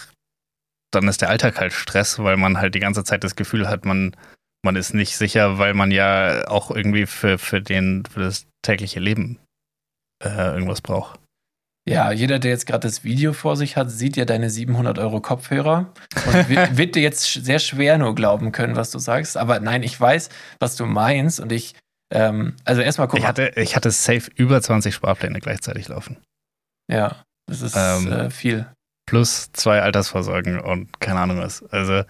dann ist der Alltag halt Stress, weil man halt die ganze Zeit das Gefühl hat, man, man ist nicht sicher, weil man ja auch irgendwie für, für, den, für das tägliche Leben äh, irgendwas braucht. Ja, jeder, der jetzt gerade das Video vor sich hat, sieht ja deine 700 Euro Kopfhörer und wird, dir jetzt sehr schwer nur glauben können, was du sagst. Aber nein, ich weiß, was du meinst und ich, ähm, also erstmal guck Ich hatte, ich hatte safe über 20 Sparpläne gleichzeitig laufen. Ja, das ist Ähm, äh, viel. Plus zwei Altersvorsorgen und keine Ahnung was. Also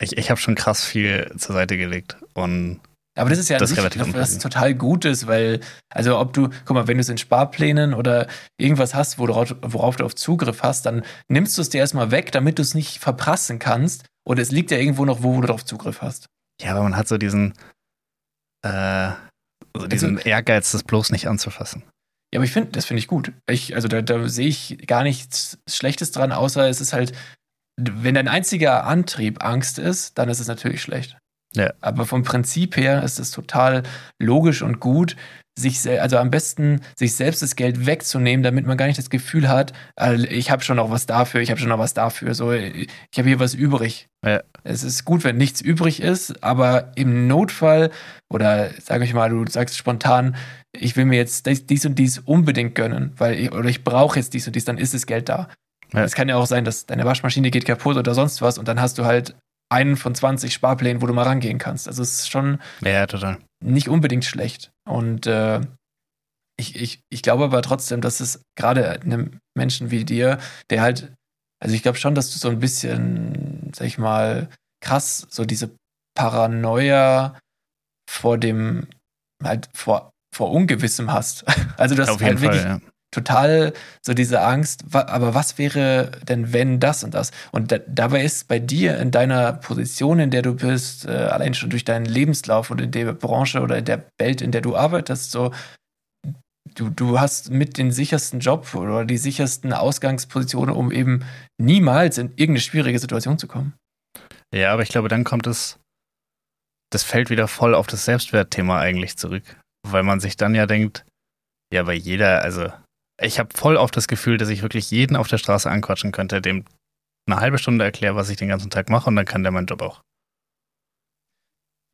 ich, ich habe schon krass viel zur Seite gelegt. Und Aber das ist ja das ist sich relativ was total Gutes, weil, also ob du, guck mal, wenn du es in Sparplänen oder irgendwas hast, worauf, worauf du auf Zugriff hast, dann nimmst du es dir erstmal weg, damit du es nicht verprassen kannst. Und es liegt ja irgendwo noch, wo du darauf Zugriff hast. ja, aber man hat so diesen, äh, so diesen Ehrgeiz, das bloß nicht anzufassen. Ja, aber ich finde, das finde ich gut. Ich, also da, da sehe ich gar nichts Schlechtes dran, außer es ist halt, wenn dein einziger Antrieb Angst ist, dann ist es natürlich schlecht. Ja. Aber vom Prinzip her ist es total logisch und gut, sich, also am besten sich selbst das Geld wegzunehmen, damit man gar nicht das Gefühl hat, äh, ich habe schon noch was dafür, ich habe schon noch was dafür, so, ich habe hier was übrig. Ja. Es ist gut, wenn nichts übrig ist, aber im Notfall oder sage ich mal, du sagst spontan, ich will mir jetzt dies, und dies unbedingt gönnen, weil ich, oder ich brauche jetzt dies und dies, dann ist das Geld da. Ja. Es kann ja auch sein, dass deine Waschmaschine geht kaputt oder sonst was und dann hast du halt einen von 20 Sparplänen, wo du mal rangehen kannst. Also es ist schon Ja, nicht unbedingt schlecht. Und äh, ich, ich, ich glaube aber trotzdem, dass es gerade einem Menschen wie dir, der halt, also ich glaube schon, dass du so ein bisschen, sag ich mal, krass, so diese Paranoia vor dem, halt vor, vor Ungewissem hast. Also das halt Fall, wirklich ja. Total so diese Angst, aber was wäre denn, wenn das und das? Und da, dabei ist bei dir in deiner Position, in der du bist, äh, allein schon durch deinen Lebenslauf und in der Branche oder in der Welt, in der du arbeitest, so, du, du hast mit den sichersten Job oder die sichersten Ausgangspositionen, um eben niemals in irgendeine schwierige Situation zu kommen. Ja, aber ich glaube, dann kommt es, das fällt wieder voll auf das Selbstwertthema eigentlich zurück. weil man sich dann ja denkt, ja, bei jeder, also ich habe voll oft das Gefühl, dass ich wirklich jeden auf der Straße anquatschen könnte, dem eine halbe Stunde erkläre, was ich den ganzen Tag mache und dann kann der meinen Job auch.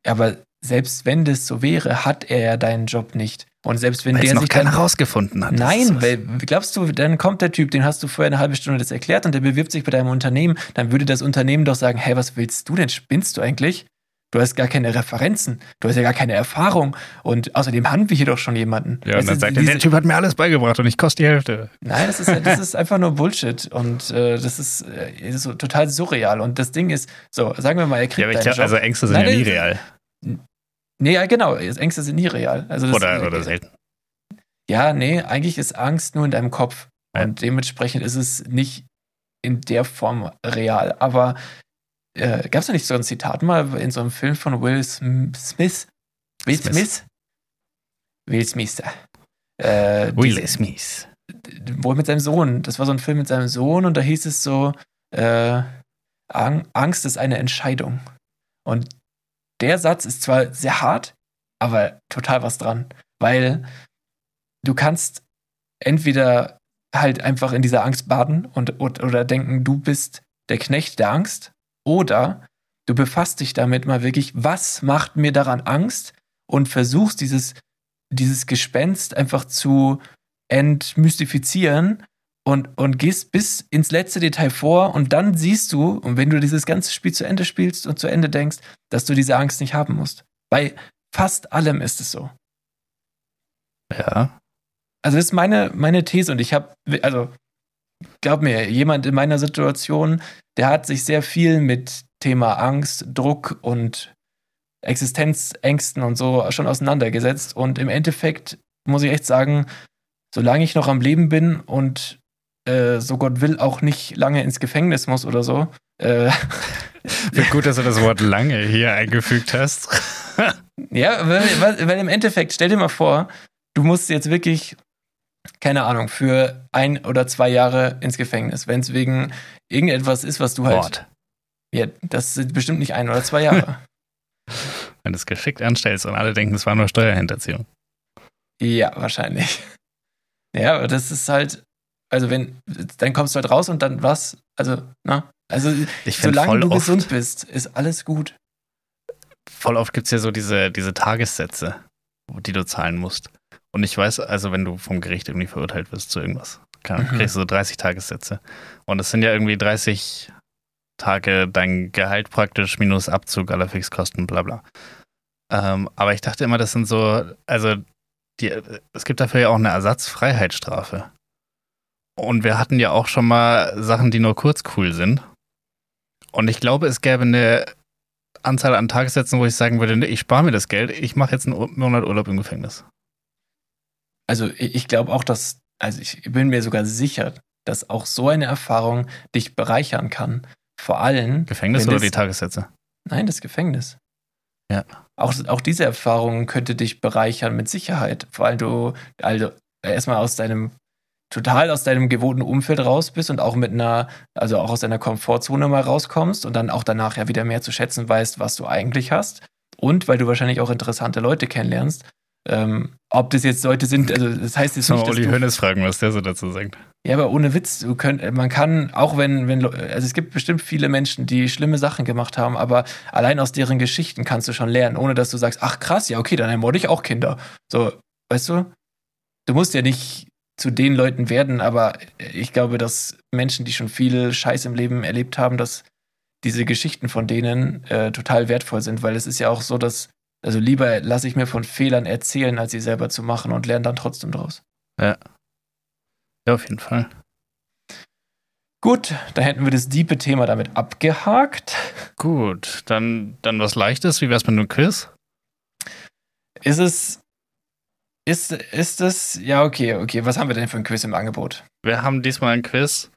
Aber selbst wenn das so wäre, hat er ja deinen Job nicht. Und selbst wenn Weil der es noch sich keiner dann, rausgefunden hat. Nein, weil glaubst du, dann kommt der Typ, den hast du vorher eine halbe Stunde das erklärt und der bewirbt sich bei deinem Unternehmen, dann würde das Unternehmen doch sagen, hey, was willst du denn? Spinnst du eigentlich? Du hast gar keine Referenzen, du hast ja gar keine Erfahrung und außerdem haben wir hier doch schon jemanden. Ja, und dann sagt er, der Typ hat mir alles beigebracht und ich koste die Hälfte. Nein, das ist, das ist einfach nur Bullshit und äh, das ist, äh, so total surreal. Und das Ding ist, so, sagen wir mal, er kriegt Ja, glaub, also Ängste sind Nein, ja nie real. Nee, ja, genau, Ängste sind nie real. Also das, Oder, oder selten. Ja, nee, eigentlich ist Angst nur in deinem Kopf. Ja. Und dementsprechend ist es nicht in der Form real. Aber äh, gab es da nicht so ein Zitat mal in so einem Film von Will Sm- Smith? Will Smith. Smith? Will Smith. Äh, Will diese- Smith. wohl mit seinem Sohn. Das war so ein Film mit seinem Sohn und da hieß es so, äh, Ang Angst ist eine Entscheidung. Und der Satz ist zwar sehr hart, aber total was dran, weil du kannst entweder halt einfach in dieser Angst baden und, und oder denken, du bist der Knecht der Angst, oder du befasst dich damit mal wirklich, was macht mir daran Angst und versuchst dieses, dieses Gespenst einfach zu entmystifizieren und, und gehst bis ins letzte Detail vor und dann siehst du, und wenn du dieses ganze Spiel zu Ende spielst und zu Ende denkst, dass du diese Angst nicht haben musst. Bei fast allem ist es so. Ja. Also das ist meine, meine These und ich habe, also glaub mir, jemand in meiner Situation, der hat sich sehr viel mit Thema Angst, Druck und Existenzängsten und so schon auseinandergesetzt und im Endeffekt muss ich echt sagen, solange ich noch am Leben bin und äh, so Gott will auch nicht lange ins Gefängnis muss oder so, äh, Wird gut, dass du das Wort lange hier eingefügt hast. Ja, weil, weil, weil im Endeffekt, stell dir mal vor, du musst jetzt wirklich, keine Ahnung, für ein oder zwei Jahre ins Gefängnis, wenn es wegen irgendetwas ist, was du halt. Wort. Ja, das sind bestimmt nicht ein oder zwei Jahre. Wenn du es geschickt anstellst und alle denken, es war nur Steuerhinterziehung. ja, wahrscheinlich. Ja, aber das ist halt, also wenn, dann kommst du halt raus und dann was? Also, na? Also, Ich solange du oft, gesund bist, ist alles gut. voll oft gibt es ja so diese, diese Tagessätze, die du zahlen musst. Und ich weiß, also wenn du vom Gericht irgendwie verurteilt wirst zu irgendwas, kann, Mhm. kriegst du so 30 Tagessätze. Und es sind ja irgendwie 30 Tage dein Gehalt praktisch minus Abzug aller Fixkosten, bla bla. Ähm, aber ich dachte immer, das sind so, also die, es gibt dafür ja auch eine Ersatzfreiheitsstrafe. Und wir hatten ja auch schon mal Sachen, die nur kurz cool sind. Und ich glaube, es gäbe eine Anzahl an Tagessätzen, wo ich sagen würde, ich spare mir das Geld, ich mache jetzt einen Monat Urlaub im Gefängnis. Also ich, glaube auch, dass, also ich bin mir sogar sicher, dass auch so eine Erfahrung dich bereichern kann. Vor allem. Gefängnis oder das- die Tagessätze? Nein, das Gefängnis. Ja. Auch, auch diese Erfahrung könnte dich bereichern mit Sicherheit. Vor allem du, also erstmal aus deinem, total aus deinem gewohnten Umfeld raus bist und auch mit einer, also auch aus deiner Komfortzone mal rauskommst und dann auch danach ja wieder mehr zu schätzen weißt, was du eigentlich hast. Und weil du wahrscheinlich auch interessante Leute kennenlernst. Ähm, ob das jetzt Leute sind, also das heißt jetzt Sollen nicht, dass Uli Hoeneß fragen, was der so dazu sagt. ja, aber ohne Witz, könnt, man kann, auch wenn, wenn, also es gibt bestimmt viele Menschen, die schlimme Sachen gemacht haben, aber allein aus deren Geschichten kannst du schon lernen, ohne dass du sagst, ach krass, ja, okay, dann ermorde ich auch Kinder. So, weißt du? Du musst ja nicht zu den Leuten werden, aber ich glaube, dass Menschen, die schon viel Scheiß im Leben erlebt haben, dass diese Geschichten von denen äh, total wertvoll sind, weil es ist ja auch so, dass, also lieber lasse ich mir von Fehlern erzählen, als sie selber zu machen und lerne dann trotzdem draus. Ja, auf jeden Fall. Gut, da hätten wir das diepe Thema damit abgehakt. Gut, dann, dann was Leichtes. Wie wär's mit einem Quiz? Ist es. Ist, ist es. Ja, okay, okay. Was haben wir denn für ein Quiz im Angebot? Wir haben diesmal ein Quiz.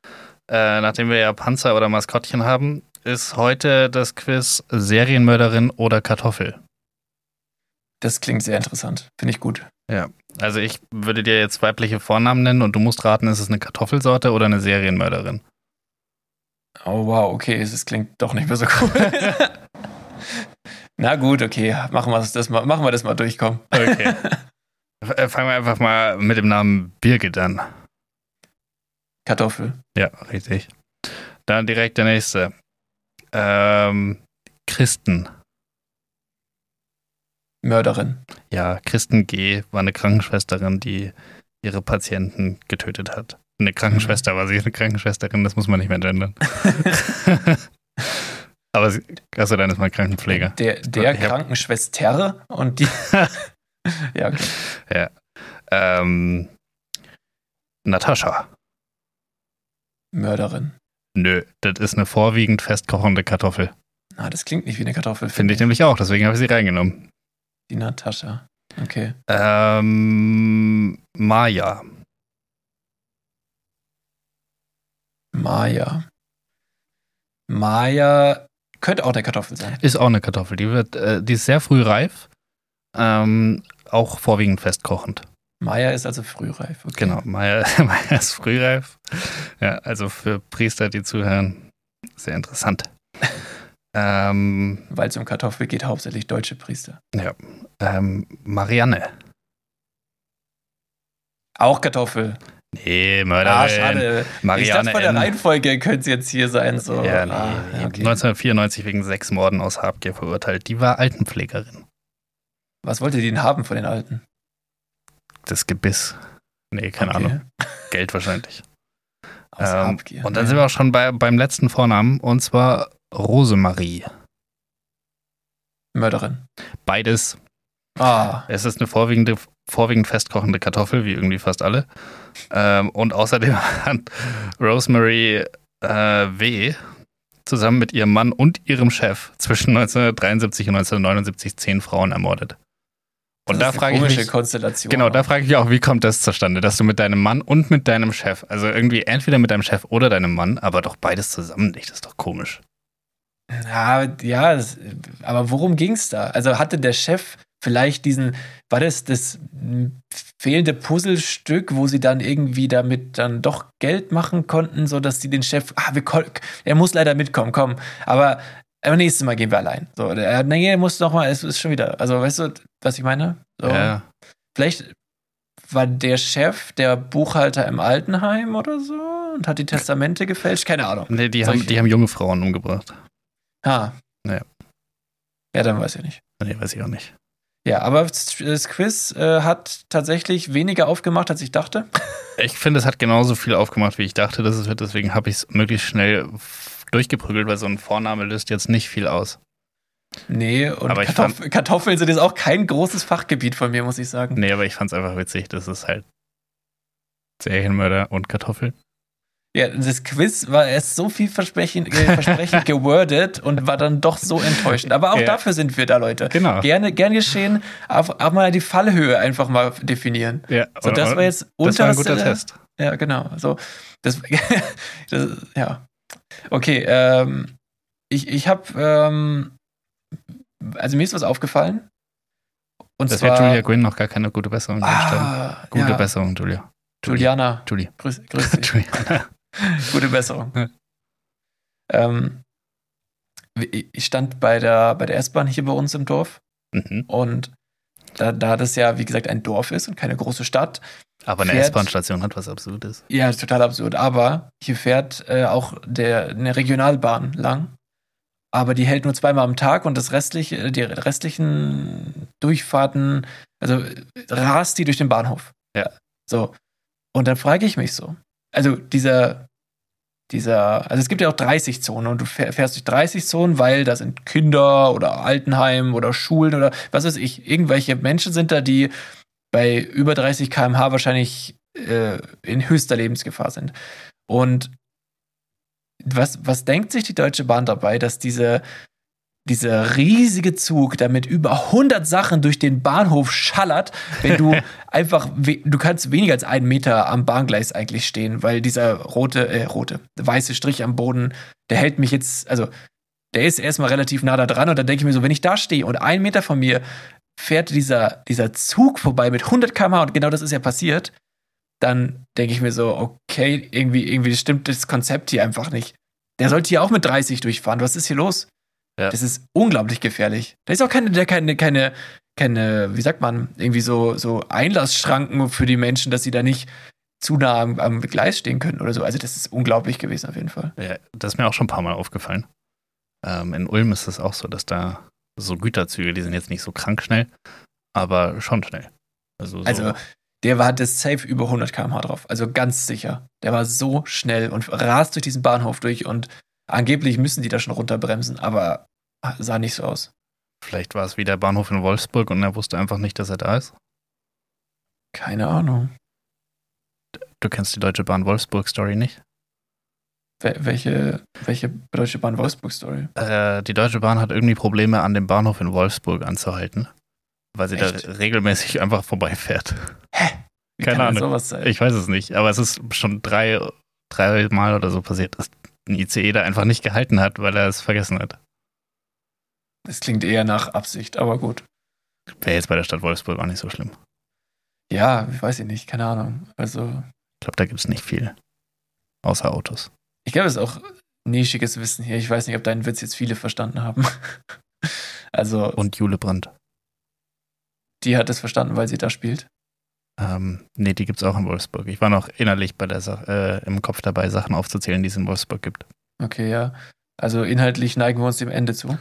Äh, nachdem wir ja Panzer oder Maskottchen haben, ist heute das Quiz Serienmörderin oder Kartoffel. Das klingt sehr interessant. Finde ich gut. Also ich würde dir jetzt weibliche Vornamen nennen und du musst raten, ist es eine Kartoffelsorte oder eine Serienmörderin. Oh, wow, okay. Es klingt doch nicht mehr so cool. Na gut, okay. Machen wir das mal, machen wir das mal durch, komm. Okay. Äh, Fangen wir einfach mal mit dem Namen Birgit an. Kartoffel. Ja, richtig. Dann direkt der nächste. Ähm, Christen. Mörderin. Ja, Christen G. war eine Krankenschwesterin, die ihre Patienten getötet hat. Eine Krankenschwester war sie, eine Krankenschwesterin, das muss man nicht mehr gendern. Aber sie, also dann ist man Krankenpfleger. Der, der hab- Krankenschwester und die. ja, okay. Ähm, Natascha. Mörderin. Nö, das ist eine vorwiegend festkochende Kartoffel. Ah, das klingt nicht wie eine Kartoffel. Finde ich nämlich auch, deswegen habe ich sie reingenommen. Die Natascha. Okay. Ähm, Maya. Maya. Maya könnte auch eine Kartoffel sein. Ist auch eine Kartoffel. Die, wird, äh, die ist sehr früh reif. Ähm, auch vorwiegend festkochend. Maya ist also frühreif. Okay. Genau, Maya, Maya ist frühreif. Ja, also für Priester, die zuhören, sehr interessant. Ähm, Weil es um Kartoffel geht, hauptsächlich deutsche Priester. ähm, Marianne. Auch Kartoffel. Nee, Mörderin. Ah, schade. ich Marianne dachte, von der. Reihenfolge könnte es jetzt hier sein. So. Ja, nee, ah, nee. ja, okay. 1994 wegen sechs Morden aus Habgier verurteilt. Die war Altenpflegerin. Was wollte die denn haben von den Alten? Das Gebiss. Nee, keine Okay. Ahnung. Geld wahrscheinlich. Aus Ähm, Habgier. Und dann sind wir auch schon bei, beim letzten Vornamen, und zwar Rosemarie. Mörderin. Beides. Ah, Es ist eine vorwiegende, vorwiegend festkochende Kartoffel, wie irgendwie fast alle. Ähm, und außerdem hat Rosemary äh, W. zusammen mit ihrem Mann und ihrem Chef zwischen 1973 und 1979 zehn Frauen ermordet. Und da das eine frage ich komische mich, Konstellation. Genau, da frage ich mich auch, wie kommt das zustande, dass du mit deinem Mann und mit deinem Chef, also irgendwie entweder mit deinem Chef oder deinem Mann, aber doch beides zusammen nicht, das ist doch komisch. Ja, ja, aber worum ging es da? Also hatte der Chef vielleicht diesen, war das das fehlende Puzzlestück, wo sie dann irgendwie damit dann doch Geld machen konnten, sodass sie den Chef, ah, wir, er muss leider mitkommen, komm, aber, aber nächstes Mal gehen wir allein. So, der, nee, er muss noch mal, es ist schon wieder, also weißt du, was ich meine? So, Ja, Vielleicht war der Chef der Buchhalter im Altenheim oder so und hat die Testamente gefälscht, keine Ahnung. nee, die, haben, die haben junge Frauen umgebracht. Ah. Ja. Ja, dann weiß ich nicht. Nee, weiß ich auch nicht. Ja, aber das Quiz äh, hat tatsächlich weniger aufgemacht, als ich dachte. Ich finde, es hat genauso viel aufgemacht, wie ich dachte, dass es wird, deswegen habe ich es möglichst schnell durchgeprügelt, weil so ein Vorname löst jetzt nicht viel aus. Nee, und Aber ich Kartoff Kartoffeln sind jetzt auch kein großes Fachgebiet von mir, muss ich sagen. Nee, aber ich fand es einfach witzig, dass es halt Serienmörder und Kartoffeln. Ja, das Quiz war erst so viel versprechend, äh, versprechend gewordet und war dann doch so enttäuschend. Aber auch Ja. dafür sind wir da, Leute. Genau. Gerne, gern geschehen, aber auch mal die Fallhöhe einfach mal definieren. Ja, So, das war jetzt das war ein guter Test. Ja, genau. So, das, das ja. Okay, ähm, ich, ich habe, ähm, also mir ist was aufgefallen. Und Das wäre zwar, Julia Gwynn noch gar keine gute Besserung. ah, Gute ja, Besserung, Julia. Juliana, Julie. grüß, grüß dich. Juliana. Gute Besserung. Ja. Ähm, ich stand bei der, bei der S-Bahn hier bei uns im Dorf Mhm. und da, da das ja, wie gesagt, ein Dorf ist und keine große Stadt, Aber eine S-Bahn-Station hat was Absurdes. ja, total absurd, aber hier fährt äh, auch der, eine Regionalbahn lang, aber die hält nur zweimal am Tag und das restliche, die restlichen Durchfahrten, also äh, rast die durch den Bahnhof. Ja. So. Und dann frage ich mich so, also dieser, dieser, also es gibt ja auch 30 Zonen und du fähr- fährst durch 30 Zonen, weil da sind Kinder oder Altenheim oder Schulen oder was weiß ich, irgendwelche Menschen sind da, die bei über 30 km/h wahrscheinlich äh, in höchster Lebensgefahr sind. Und was, was denkt sich die Deutsche Bahn dabei, dass diese, dieser riesige Zug damit über 100 Sachen durch den Bahnhof schallert, wenn du einfach, du kannst weniger als einen Meter am Bahngleis eigentlich stehen, weil dieser rote, äh, rote, weiße Strich am Boden, der hält mich jetzt, also der ist erstmal relativ nah da dran und dann denke ich mir so, wenn ich da stehe und einen Meter von mir fährt dieser, dieser Zug vorbei mit 100 km/h und genau das ist ja passiert, dann denke ich mir so, okay, irgendwie, irgendwie stimmt das Konzept hier einfach nicht. Der sollte hier auch mit 30 durchfahren. Was ist hier los? Ja. Das ist unglaublich gefährlich. Da ist auch keine, der keine, keine, keine, wie sagt man, irgendwie so, so Einlassschranken für die Menschen, dass sie da nicht zu nah am, am Gleis stehen können oder so. Also das ist unglaublich gewesen auf jeden Fall. Ja, das ist mir auch schon ein paar Mal aufgefallen. Ähm, in Ulm ist es auch so, dass da so Güterzüge, die sind jetzt nicht so krank schnell, aber schon schnell. Also, so, Also der war das safe über 100 km/h drauf. Also ganz sicher. Der war so schnell und rast durch diesen Bahnhof durch und angeblich müssen die da schon runterbremsen, aber sah nicht so aus. vielleicht war es wie der Bahnhof in Wolfsburg und er wusste einfach nicht, dass er da ist. Keine Ahnung. Du kennst die Deutsche Bahn Wolfsburg-Story nicht? Wel welche, welche Deutsche Bahn Wolfsburg-Story? Äh, die Deutsche Bahn hat irgendwie Probleme, an dem Bahnhof in Wolfsburg anzuhalten, weil sie Echt? da regelmäßig einfach vorbeifährt. Wie Keine Ahnung. sowas sein? Ich weiß es nicht, aber es ist schon drei, drei Mal oder so passiert, dass ein ICE da einfach nicht gehalten hat, weil er es vergessen hat. Das klingt eher nach Absicht, aber gut. Wäre jetzt bei der Stadt Wolfsburg auch nicht so schlimm. Ja, weiß ich nicht, keine Ahnung. Also, Ich glaube, da gibt es nicht viel. Außer Autos. ich glaube, es ist auch nischiges Wissen hier. Ich weiß nicht, ob deinen Witz jetzt viele verstanden haben. also, Und Jule Brandt. die hat es verstanden, weil sie da spielt. Ähm, nee, die gibt es auch in Wolfsburg. Ich war noch innerlich bei der Sa äh, im Kopf dabei, Sachen aufzuzählen, die es in Wolfsburg gibt. Okay, ja. Also inhaltlich neigen wir uns dem Ende zu.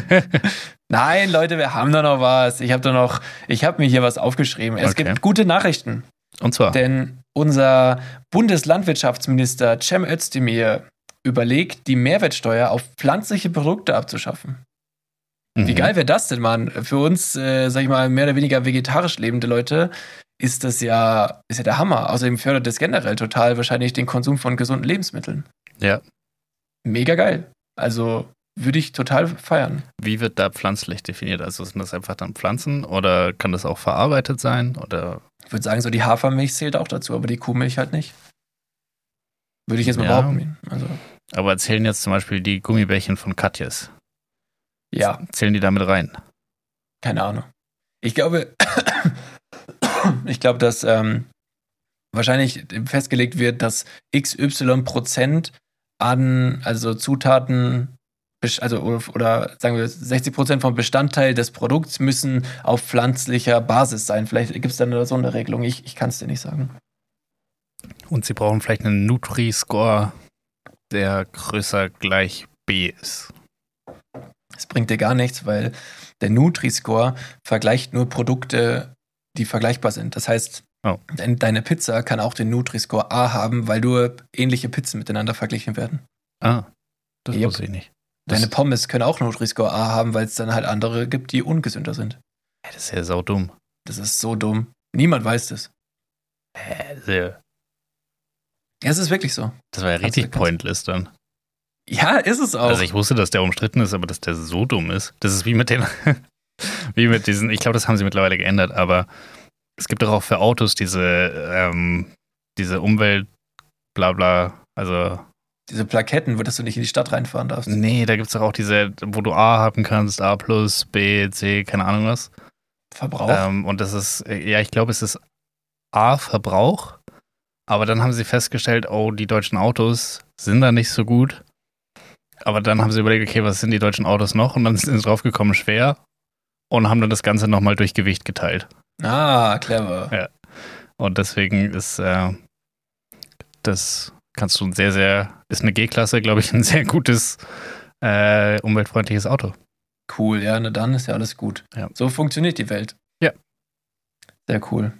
Nein, Leute, wir haben da noch was. Ich habe da noch, ich habe mir hier was aufgeschrieben. Es Okay. gibt gute Nachrichten, Und zwar, denn unser Bundeslandwirtschaftsminister Cem Özdemir überlegt, die Mehrwertsteuer auf pflanzliche Produkte abzuschaffen. Wie Mhm. geil wäre das denn, Mann? Für uns, äh, sag ich mal, mehr oder weniger vegetarisch lebende Leute ist das ja, ist ja der Hammer. Außerdem fördert das generell total wahrscheinlich den Konsum von gesunden Lebensmitteln. Ja. Mega geil. Also würde ich total feiern. Wie wird da pflanzlich definiert? Also sind das einfach dann Pflanzen oder kann das auch verarbeitet sein? Oder Ich würde sagen, so die Hafermilch zählt auch dazu, aber die Kuhmilch halt nicht. Würde ich jetzt mal Ja. behaupten. Also, aber zählen jetzt zum Beispiel die Gummibärchen von Katjes? ja, Zählen die damit rein? keine Ahnung. Ich glaube, ich glaube, dass ähm, wahrscheinlich festgelegt wird, dass XY Prozent an, also Zutaten, also oder, oder sagen wir 60 Prozent vom Bestandteil des Produkts müssen auf pflanzlicher Basis sein. Vielleicht gibt es dann so eine Regelung. Ich, ich kann es dir nicht sagen. Und sie brauchen vielleicht einen Nutri-Score, der größer gleich B ist. Es bringt dir gar nichts, weil der Nutri-Score vergleicht nur Produkte, die vergleichbar sind. Das heißt, Oh. dein- deine Pizza kann auch den Nutri-Score A haben, weil nur ähnliche Pizzen miteinander verglichen werden. Ah, das Yep. wusste ich nicht. Das, Deine Pommes können auch Nutri-Score A haben, weil es dann halt andere gibt, die ungesünder sind. das ist ja saudumm. Das ist so dumm. Niemand weiß das. Also, Ja, es ist wirklich so. Das war ja du- richtig kannst- pointless dann. Ja, ist es auch. Also ich wusste, dass der umstritten ist, aber dass der so dumm ist. Das ist wie mit den, wie mit diesen, ich glaube, das haben sie mittlerweile geändert, aber es gibt doch auch für Autos diese, ähm, diese Umwelt, bla bla, also Diese Plaketten, wo dass du nicht in die Stadt reinfahren darfst. nee, da gibt es doch auch diese, wo du A haben kannst, A plus, B, C, keine Ahnung was. Verbrauch. Ähm, und das ist, ja, ich glaube, es ist A, Verbrauch, aber dann haben sie festgestellt, oh, die deutschen Autos sind da nicht so gut. Aber dann haben sie überlegt, okay, was sind die deutschen Autos noch? Und dann sind sie draufgekommen, schwer. Und haben dann das Ganze nochmal durch Gewicht geteilt. ah, clever. Ja. Und deswegen ist äh, das kannst du ein sehr, sehr, ist eine G-Klasse, glaube ich, ein sehr gutes, äh, umweltfreundliches Auto. Cool, ja, na dann ist ja alles gut. Ja. So funktioniert die Welt. Ja. Sehr cool.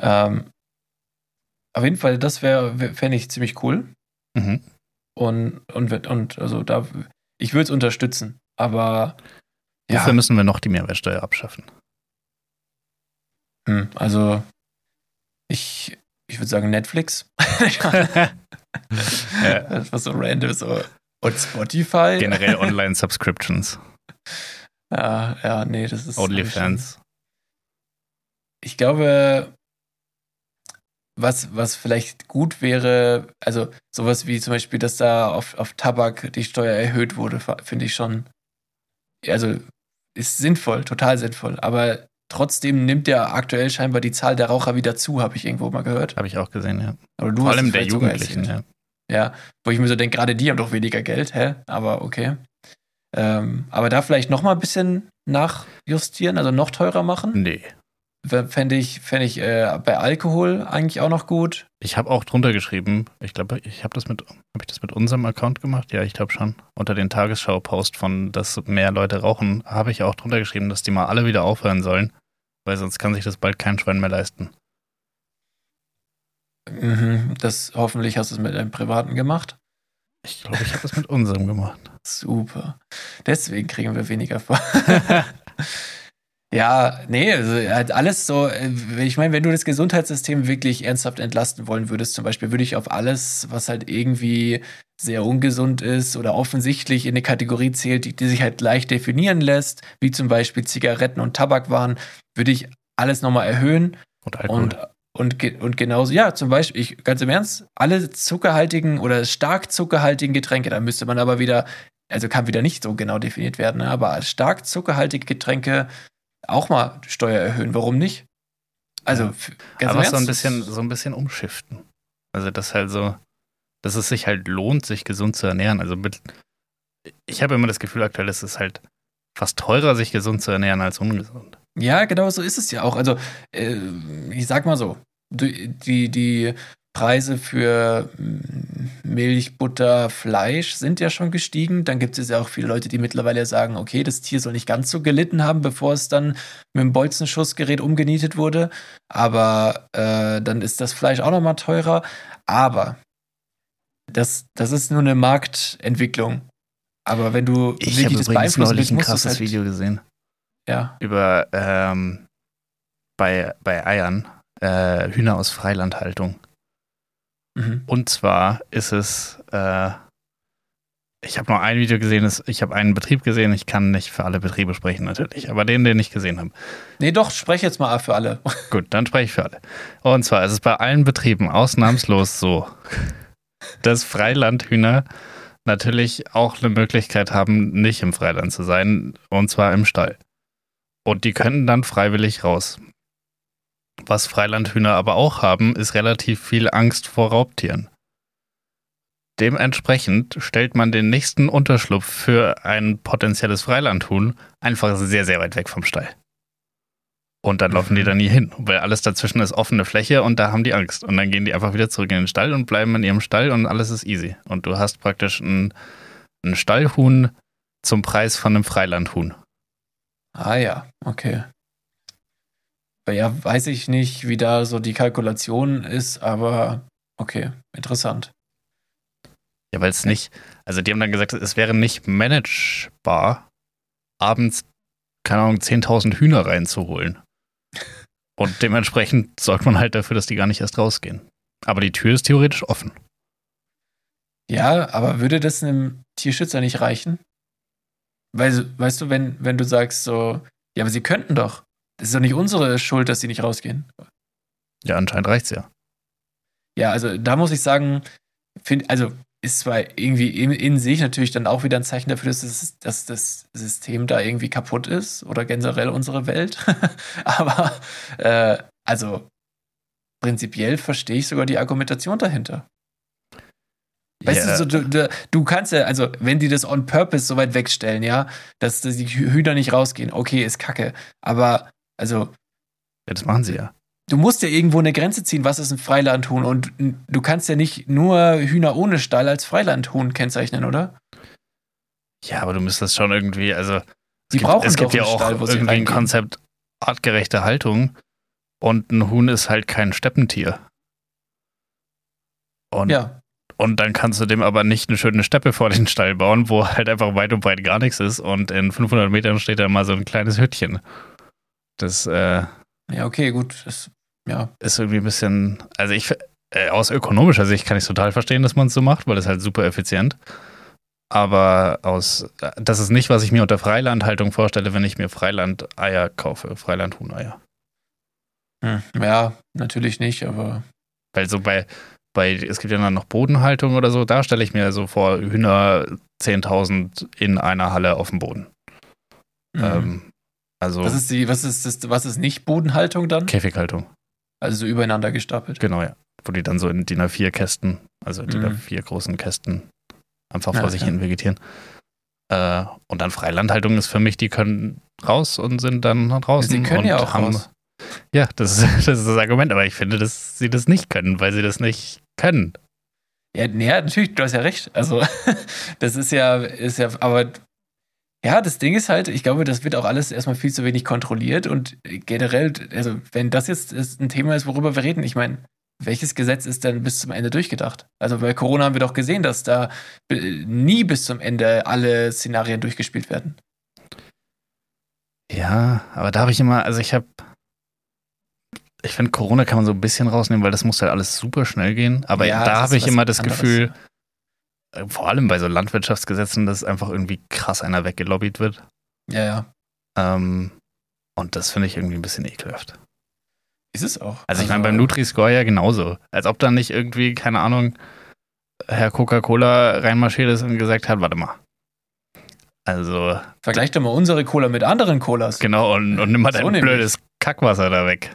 Ähm, auf jeden Fall, das wäre, wär, fände ich ziemlich cool. Mhm. Und, und, und also da, ich würde es unterstützen. Aber ja, Wofür müssen wir noch die Mehrwertsteuer abschaffen? hm, also ich, ich würde sagen Netflix. Das war so random. So. Und Spotify. Generell Online-Subscriptions, Ja, ja, nee, das ist. OnlyFans. Ich glaube, was, was vielleicht gut wäre, also sowas wie zum Beispiel, dass da auf, auf Tabak die Steuer erhöht wurde, finde ich schon. Also ist sinnvoll, total sinnvoll. Aber trotzdem nimmt ja aktuell scheinbar die Zahl der Raucher wieder zu, habe ich irgendwo mal gehört. Habe ich auch gesehen, ja. Oder du Vor hast allem der Jugendlichen, ja. Ja, wo ich mir so denke, gerade die haben doch weniger Geld, hä? Aber okay. Ähm, aber da vielleicht noch mal ein bisschen nachjustieren, also noch teurer machen? Nee. Fände ich, fänd ich äh, bei Alkohol eigentlich auch noch gut. Ich habe auch drunter geschrieben, ich glaube, ich habe das mit, habe ich das mit unserem Account gemacht? Ja, ich glaube schon. Unter den Tagesschau-Post von, dass mehr Leute rauchen, habe ich auch drunter geschrieben, dass die mal alle wieder aufhören sollen, weil sonst kann sich das bald kein Schwein mehr leisten. Mhm, das hoffentlich hast du es mit einem privaten gemacht. Ich glaube, ich habe das mit unserem gemacht. Super. Deswegen kriegen wir weniger vor. ja, nee, also halt alles so. äh, Ich meine, wenn du das Gesundheitssystem wirklich ernsthaft entlasten wollen würdest, zum Beispiel, würde ich auf alles, was halt irgendwie sehr ungesund ist oder offensichtlich in eine Kategorie zählt, die, die sich halt leicht definieren lässt, wie zum Beispiel Zigaretten und Tabakwaren, würde ich alles nochmal erhöhen. Und Alkohol. Und, und, und genauso, ja, zum Beispiel, ich, ganz im Ernst, alle zuckerhaltigen oder stark zuckerhaltigen Getränke, da müsste man aber wieder, also kann wieder nicht so genau definiert werden, ne, aber stark zuckerhaltige Getränke auch mal Steuer erhöhen. Warum nicht? Also, ganz Aber so ein bisschen, so ein bisschen umschiften. Also das halt so, dass es sich halt lohnt, sich gesund zu ernähren. Also mit, ich habe immer das Gefühl aktuell, es ist halt fast teurer, sich gesund zu ernähren als ungesund. Ja, genau so ist es ja auch. Also, äh, ich sag mal so, die, die Preise für mm, Milch, Butter, Fleisch sind ja schon gestiegen. Dann gibt es ja auch viele Leute, die mittlerweile sagen, okay, das Tier soll nicht ganz so gelitten haben, bevor es dann mit dem Bolzenschussgerät umgenietet wurde. Aber äh, dann ist das Fleisch auch nochmal teurer. Aber das, das ist nur eine Marktentwicklung. Aber wenn du Ich habe das beeinflussen willst, ein musst es krasses halt, Video gesehen Ja. über ähm, bei, bei Eiern äh, Hühner aus Freilandhaltung. Mhm. Und zwar ist es, äh, ich habe nur ein Video gesehen, es- ich habe einen Betrieb gesehen, ich kann nicht für alle Betriebe sprechen natürlich, aber den, den ich gesehen habe. Nee, doch, sprech jetzt mal für alle. Gut, dann spreche ich für alle. Und zwar ist es bei allen Betrieben ausnahmslos so, dass Freilandhühner natürlich auch eine Möglichkeit haben, nicht im Freiland zu sein, und zwar im Stall. Und die können dann freiwillig raus. Was Freilandhühner aber auch haben, ist relativ viel Angst vor Raubtieren. Dementsprechend stellt man den nächsten Unterschlupf für ein potenzielles Freilandhuhn einfach sehr, sehr weit weg vom Stall. Und dann laufen die da nie hin, weil alles dazwischen ist offene Fläche und da haben die Angst. Und dann gehen die einfach wieder zurück in den Stall und bleiben in ihrem Stall und alles ist easy. Und du hast praktisch ein, ein Stallhuhn zum Preis von einem Freilandhuhn. Ah ja, okay. Ja, weiß ich nicht, wie da so die Kalkulation ist, aber okay, interessant. Ja, weil es nicht, also die haben dann gesagt, es wäre nicht managebar, abends, keine Ahnung, 10.000 Hühner reinzuholen. Und dementsprechend sorgt man halt dafür, dass die gar nicht erst rausgehen. Aber die Tür ist theoretisch offen. Ja, aber würde das einem Tierschützer nicht reichen? Weil, weißt du, wenn, wenn du sagst so, ja, aber sie könnten doch. Das ist doch nicht unsere Schuld, dass sie nicht rausgehen. Ja, anscheinend reicht's ja. Ja, also da muss ich sagen, find, also ist zwar irgendwie in, in sich natürlich dann auch wieder ein Zeichen dafür, dass, es, dass das System da irgendwie kaputt ist oder generell unsere Welt. Aber äh, also prinzipiell verstehe ich sogar die Argumentation dahinter. Weißt Ja. du, so, du, du, du kannst ja, also wenn die das on purpose so weit wegstellen, ja, dass, dass die Hühner nicht rausgehen, okay, ist kacke. Aber also Ja, das machen sie ja. du musst ja irgendwo eine Grenze ziehen, was ist ein Freilandhuhn und du kannst ja nicht nur Hühner ohne Stall als Freilandhuhn kennzeichnen, oder? Ja, aber du müsstest schon irgendwie, also es Die gibt, brauchen es gibt ja auch Stall, irgendwie ein. Konzept artgerechte Haltung und ein Huhn ist halt kein Steppentier. Und, Ja, und dann kannst du dem aber nicht eine schöne Steppe vor den Stall bauen, wo halt einfach weit und breit gar nichts ist und in 500 Metern steht da mal so ein kleines Hüttchen. Das äh, ja, okay, gut. Das, ja, ist irgendwie ein bisschen, also ich, äh, aus ökonomischer Sicht kann ich total verstehen, dass man es so macht, weil es halt super effizient. Aber aus, äh, das ist nicht, was ich mir unter Freilandhaltung vorstelle, wenn ich mir Freilandeier kaufe, Freilandhuhneier. hm, ja, natürlich nicht, aber Weil so bei, bei, es gibt ja dann noch Bodenhaltung oder so, da stelle ich mir so vor, Hühner 10.000 in einer Halle auf dem Boden. mhm. Ähm, also was ist die, was ist das, was ist nicht Bodenhaltung dann? Käfighaltung, Also so übereinander gestapelt. genau, ja. Wo die dann so in DIN A4 Kästen, also DIN Mhm. A4 großen Kästen einfach Ja, vor sich ja. hin vegetieren. Äh, und dann Freilandhaltung ist für mich, die können raus und sind dann draußen. Sie können ja auch haben, raus. Ja, das ist, das ist das Argument, aber ich finde, dass sie das nicht können, weil sie das nicht können. Ja, ja, natürlich, du hast ja recht. Also, das ist ja, ist ja, aber ja, das Ding ist halt, ich glaube, das wird auch alles erstmal viel zu wenig kontrolliert und generell, also, wenn das jetzt ein Thema ist, worüber wir reden, ich meine, welches Gesetz ist denn bis zum Ende durchgedacht? Also bei Corona haben wir doch gesehen, dass da äh, nie bis zum Ende alle Szenarien durchgespielt werden. Ja, aber da habe ich immer, also ich habe, ich finde, Corona kann man so ein bisschen rausnehmen, weil das muss halt alles super schnell gehen. Aber Ja, da habe ich immer das anderes. Gefühl, vor allem bei so Landwirtschaftsgesetzen, dass einfach irgendwie krass einer weggelobbyt wird. Ja, ja. Ähm, und das finde ich irgendwie ein bisschen ekelhaft. Ist es auch. Also ich meine, beim Nutri-Score ja genauso. Als ob da nicht irgendwie, keine Ahnung, Herr Coca-Cola reinmarschiert ist und gesagt hat, warte mal. Also, Vergleich doch mal unsere Cola mit anderen Colas. genau, und, und nimm mal So dein nämlich. blödes Kackwasser da weg.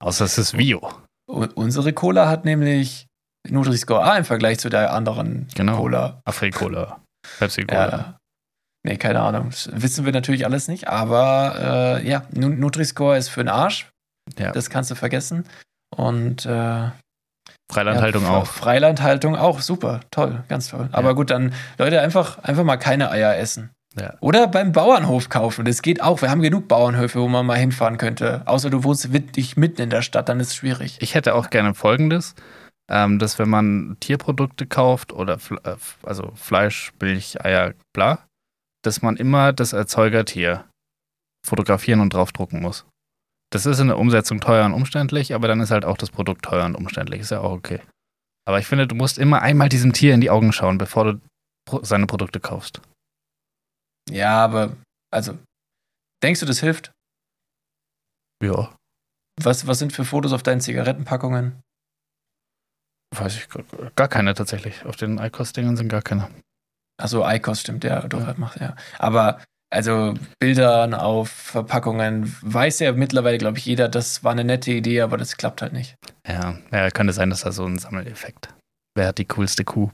Außer es ist Bio. U- Unsere Cola hat nämlich Nutri-Score A im Vergleich zu der anderen Genau. Cola. Afri-Cola. Pepsi-Cola. Ja. Nee, keine Ahnung. Das wissen wir natürlich alles nicht, aber äh, ja, Nu- Nutri-Score ist für den Arsch. Ja. Das kannst du vergessen. Und äh, Freilandhaltung ja, auch. Freilandhaltung auch, super, toll, ganz toll. Aber gut, dann Leute einfach, einfach mal keine Eier essen. Ja. Oder beim Bauernhof kaufen. Das geht auch. Wir haben genug Bauernhöfe, wo man mal hinfahren könnte. Außer du wohnst wirklich mitten in der Stadt, dann ist es schwierig. Ich hätte auch gerne Folgendes, ähm, dass wenn man Tierprodukte kauft oder äh, also Fleisch, Milch, Eier, bla, dass man immer das Erzeugertier fotografieren und draufdrucken muss. Das ist in der Umsetzung teuer und umständlich, aber dann ist halt auch das Produkt teuer und umständlich. Ist ja auch okay. Aber ich finde, du musst immer einmal diesem Tier in die Augen schauen, bevor du seine Produkte kaufst. Ja, aber, also, denkst du, das hilft? Ja, Was, was sind für Fotos auf deinen Zigarettenpackungen? Weiß ich gar- keine tatsächlich. Auf den iCost-Dingern sind gar keine. Achso, ICOS stimmt, ja, doch, das macht ja. Aber, also, Bildern auf Verpackungen weiß ja mittlerweile, glaube ich, jeder, das war eine nette Idee, aber das klappt halt nicht. Ja, ja, könnte sein, dass da so ein Sammeleffekt. Wer hat die coolste Kuh?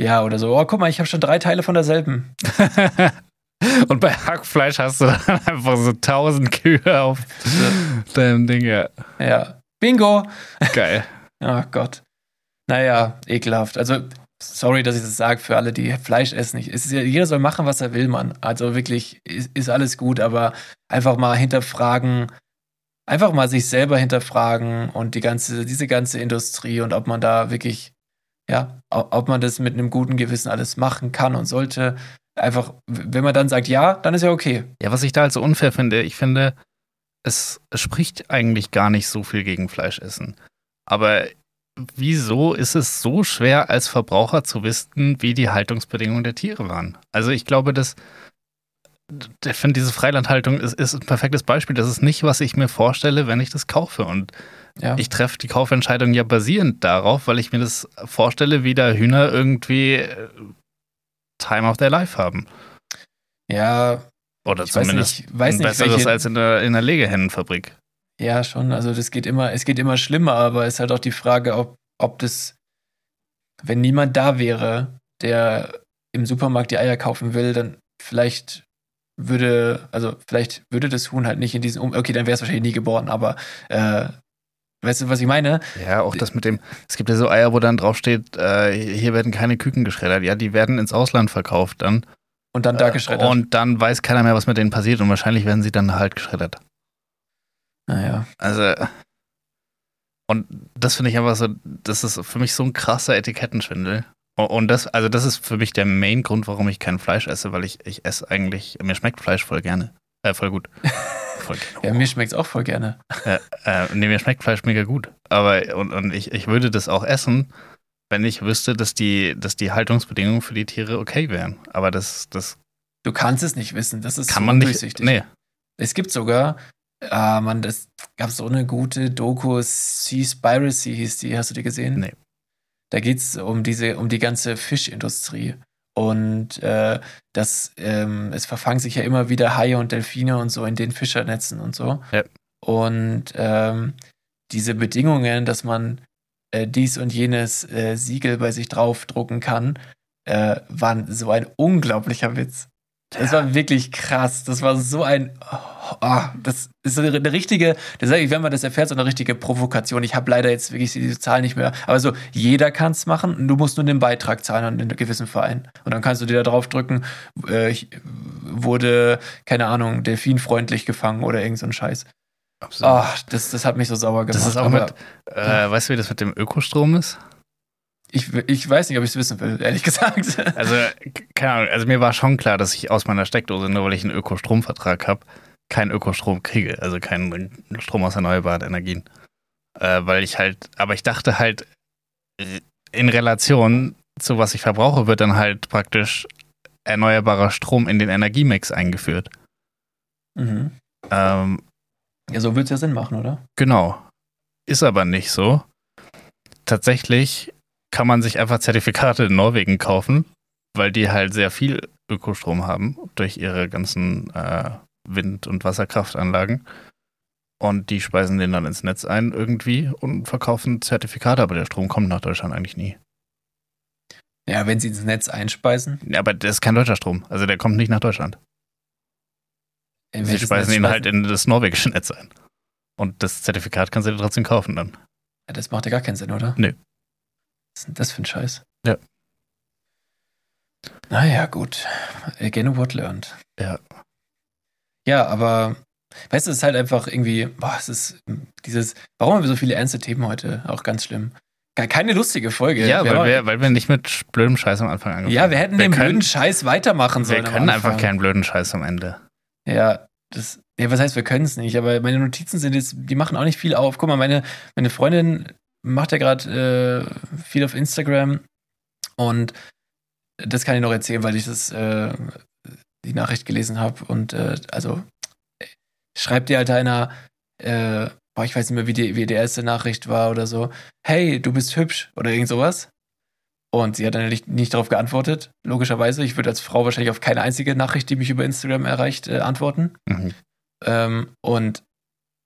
Ja, oder so, oh, guck mal, ich habe schon drei Teile von derselben. Und bei Hackfleisch hast du dann einfach so tausend Kühe auf deinem Ding. Ja, Ja. Bingo! geil. Ach Gott. Naja, ekelhaft. Also, sorry, dass ich das sage für alle, die Fleisch essen. Ist jeder soll machen, was er will, Mann. Also wirklich, ist, ist alles gut, aber einfach mal hinterfragen, einfach mal sich selber hinterfragen und die ganze, diese ganze Industrie und ob man da wirklich, ja, ob man das mit einem guten Gewissen alles machen kann und sollte. Einfach, wenn man dann sagt ja, dann ist ja okay. Ja, was ich da halt so unfair finde, ich finde, es spricht eigentlich gar nicht so viel gegen Fleischessen. Aber wieso ist es so schwer als Verbraucher zu wissen, wie die Haltungsbedingungen der Tiere waren? Also ich glaube, dass ich finde, diese Freilandhaltung ist, ist ein perfektes Beispiel. Das ist nicht, was ich mir vorstelle, wenn ich das kaufe. Und Ja. ich treffe die Kaufentscheidung ja basierend darauf, weil ich mir das vorstelle, wie da Hühner irgendwie äh, Time of their life haben. ja, Oder ich weiß zumindest nicht, weiß nicht, besseres welche, als in der, in der Legehennenfabrik. Ja, schon. Also das geht immer, es geht immer schlimmer, aber es ist halt auch die Frage, ob, ob das, wenn niemand da wäre, der im Supermarkt die Eier kaufen will, dann vielleicht würde, also vielleicht würde das Huhn halt nicht in diesen, um okay, dann wäre es wahrscheinlich nie geboren, aber äh, weißt du, was ich meine? Ja, auch das mit dem, es gibt ja so Eier, wo dann draufsteht, äh, hier werden keine Küken geschreddert. Ja, die werden ins Ausland verkauft dann. Und dann da Äh, geschreddert. Und dann weiß keiner mehr, was mit denen passiert und wahrscheinlich werden sie dann halt geschreddert. Naja. Also, und das finde ich einfach so, das ist für mich so ein krasser Etikettenschwindel. Und- das, also das ist für mich der Main-Grund, warum ich kein Fleisch esse, weil ich, ich esse eigentlich, mir schmeckt Fleisch voll gerne. Äh, voll gut. voll gerne. Ja, mir schmeckt es auch voll gerne. Äh, nee, mir schmeckt Fleisch mega gut. Aber und, und ich, ich würde das auch essen, wenn ich wüsste, dass die, dass die Haltungsbedingungen für die Tiere okay wären. Aber das, das Du kannst es nicht wissen, das ist kann so man nicht. Nee. Es gibt sogar, ah man, das gab so eine gute Doku, Seaspiracy hieß die, hast du die gesehen? Nee. Da geht es um diese, um die ganze Fischindustrie. Und äh, das, ähm, es verfangen sich ja immer wieder Haie und Delfine und so in den Fischernetzen und so. Ja. Und ähm, diese Bedingungen, dass man äh, dies und jenes äh, Siegel bei sich draufdrucken kann, äh, waren so ein unglaublicher Witz. Das war wirklich krass. Das war so ein. Oh, oh, das ist eine, richtige, das sage ich, wenn man das erfährt, so eine richtige Provokation. Ich habe leider jetzt wirklich diese Zahl nicht mehr. Aber so, jeder kann es machen. Du musst nur den Beitrag zahlen an einen gewissen Verein. Und dann kannst du dir da drauf drücken, äh, ich wurde, keine Ahnung, delfinfreundlich gefangen oder irgend so ein Scheiß. Absolut. Oh, das, das hat mich so sauer gemacht. das ist auch Aber mit, äh, weißt du, wie das mit dem Ökostrom ist? Ich, ich weiß nicht, ob ich es wissen will, ehrlich gesagt. Also, keine Ahnung, also mir war schon klar, dass ich aus meiner Steckdose, nur weil ich einen Ökostromvertrag habe, keinen Ökostrom kriege, also keinen Strom aus erneuerbaren Energien. Äh, weil ich halt, aber ich dachte halt, äh, in Relation zu was ich verbrauche, wird dann halt praktisch erneuerbarer Strom in den Energiemix eingeführt. mhm. Ähm, Ja, so wird es ja Sinn machen, oder? Genau. Ist aber nicht so. Tatsächlich kann man sich einfach Zertifikate in Norwegen kaufen, weil die halt sehr viel Ökostrom haben durch ihre ganzen äh, Wind- und Wasserkraftanlagen. Und die speisen den dann ins Netz ein irgendwie und verkaufen Zertifikate, aber der Strom kommt nach Deutschland eigentlich nie. Ja, wenn sie ins Netz einspeisen. Ja, aber das ist kein deutscher Strom. Also der kommt nicht nach Deutschland. In Sie speisen Netz ihn halt in das norwegische Netz ein. Und das Zertifikat kannst du dir trotzdem kaufen dann. Ja, das macht ja gar keinen Sinn, oder? Nö. Was ist denn das für ein Scheiß? Ja. Naja, gut. Again what learned. Ja. Ja, aber weißt du, es ist halt einfach irgendwie, boah, es ist dieses, warum haben wir so viele ernste Themen heute? Auch ganz schlimm. Ke- Keine lustige Folge. Ja, Wir weil haben- wir, weil wir nicht mit blödem Scheiß am Anfang angefangen ja, wir hätten wir den können- blöden Scheiß weitermachen Wir sollen. am können einfach keinen blöden Scheiß am Ende. Ja, das, ja, was heißt, wir können es nicht, aber meine Notizen sind jetzt, die machen auch nicht viel auf. Guck mal, meine, meine Freundin macht ja gerade äh, viel auf Instagram und das kann ich noch erzählen, weil ich das, äh, die Nachricht gelesen habe und äh, also schreibt dir halt einer, äh, boah, ich weiß nicht mehr, wie die, wie die erste Nachricht war oder so, hey, du bist hübsch oder irgend sowas. Und sie hat dann nicht, nicht darauf geantwortet, logischerweise. Ich würde als Frau wahrscheinlich auf keine einzige Nachricht, die mich über Instagram erreicht, äh, antworten. Mhm. Ähm, und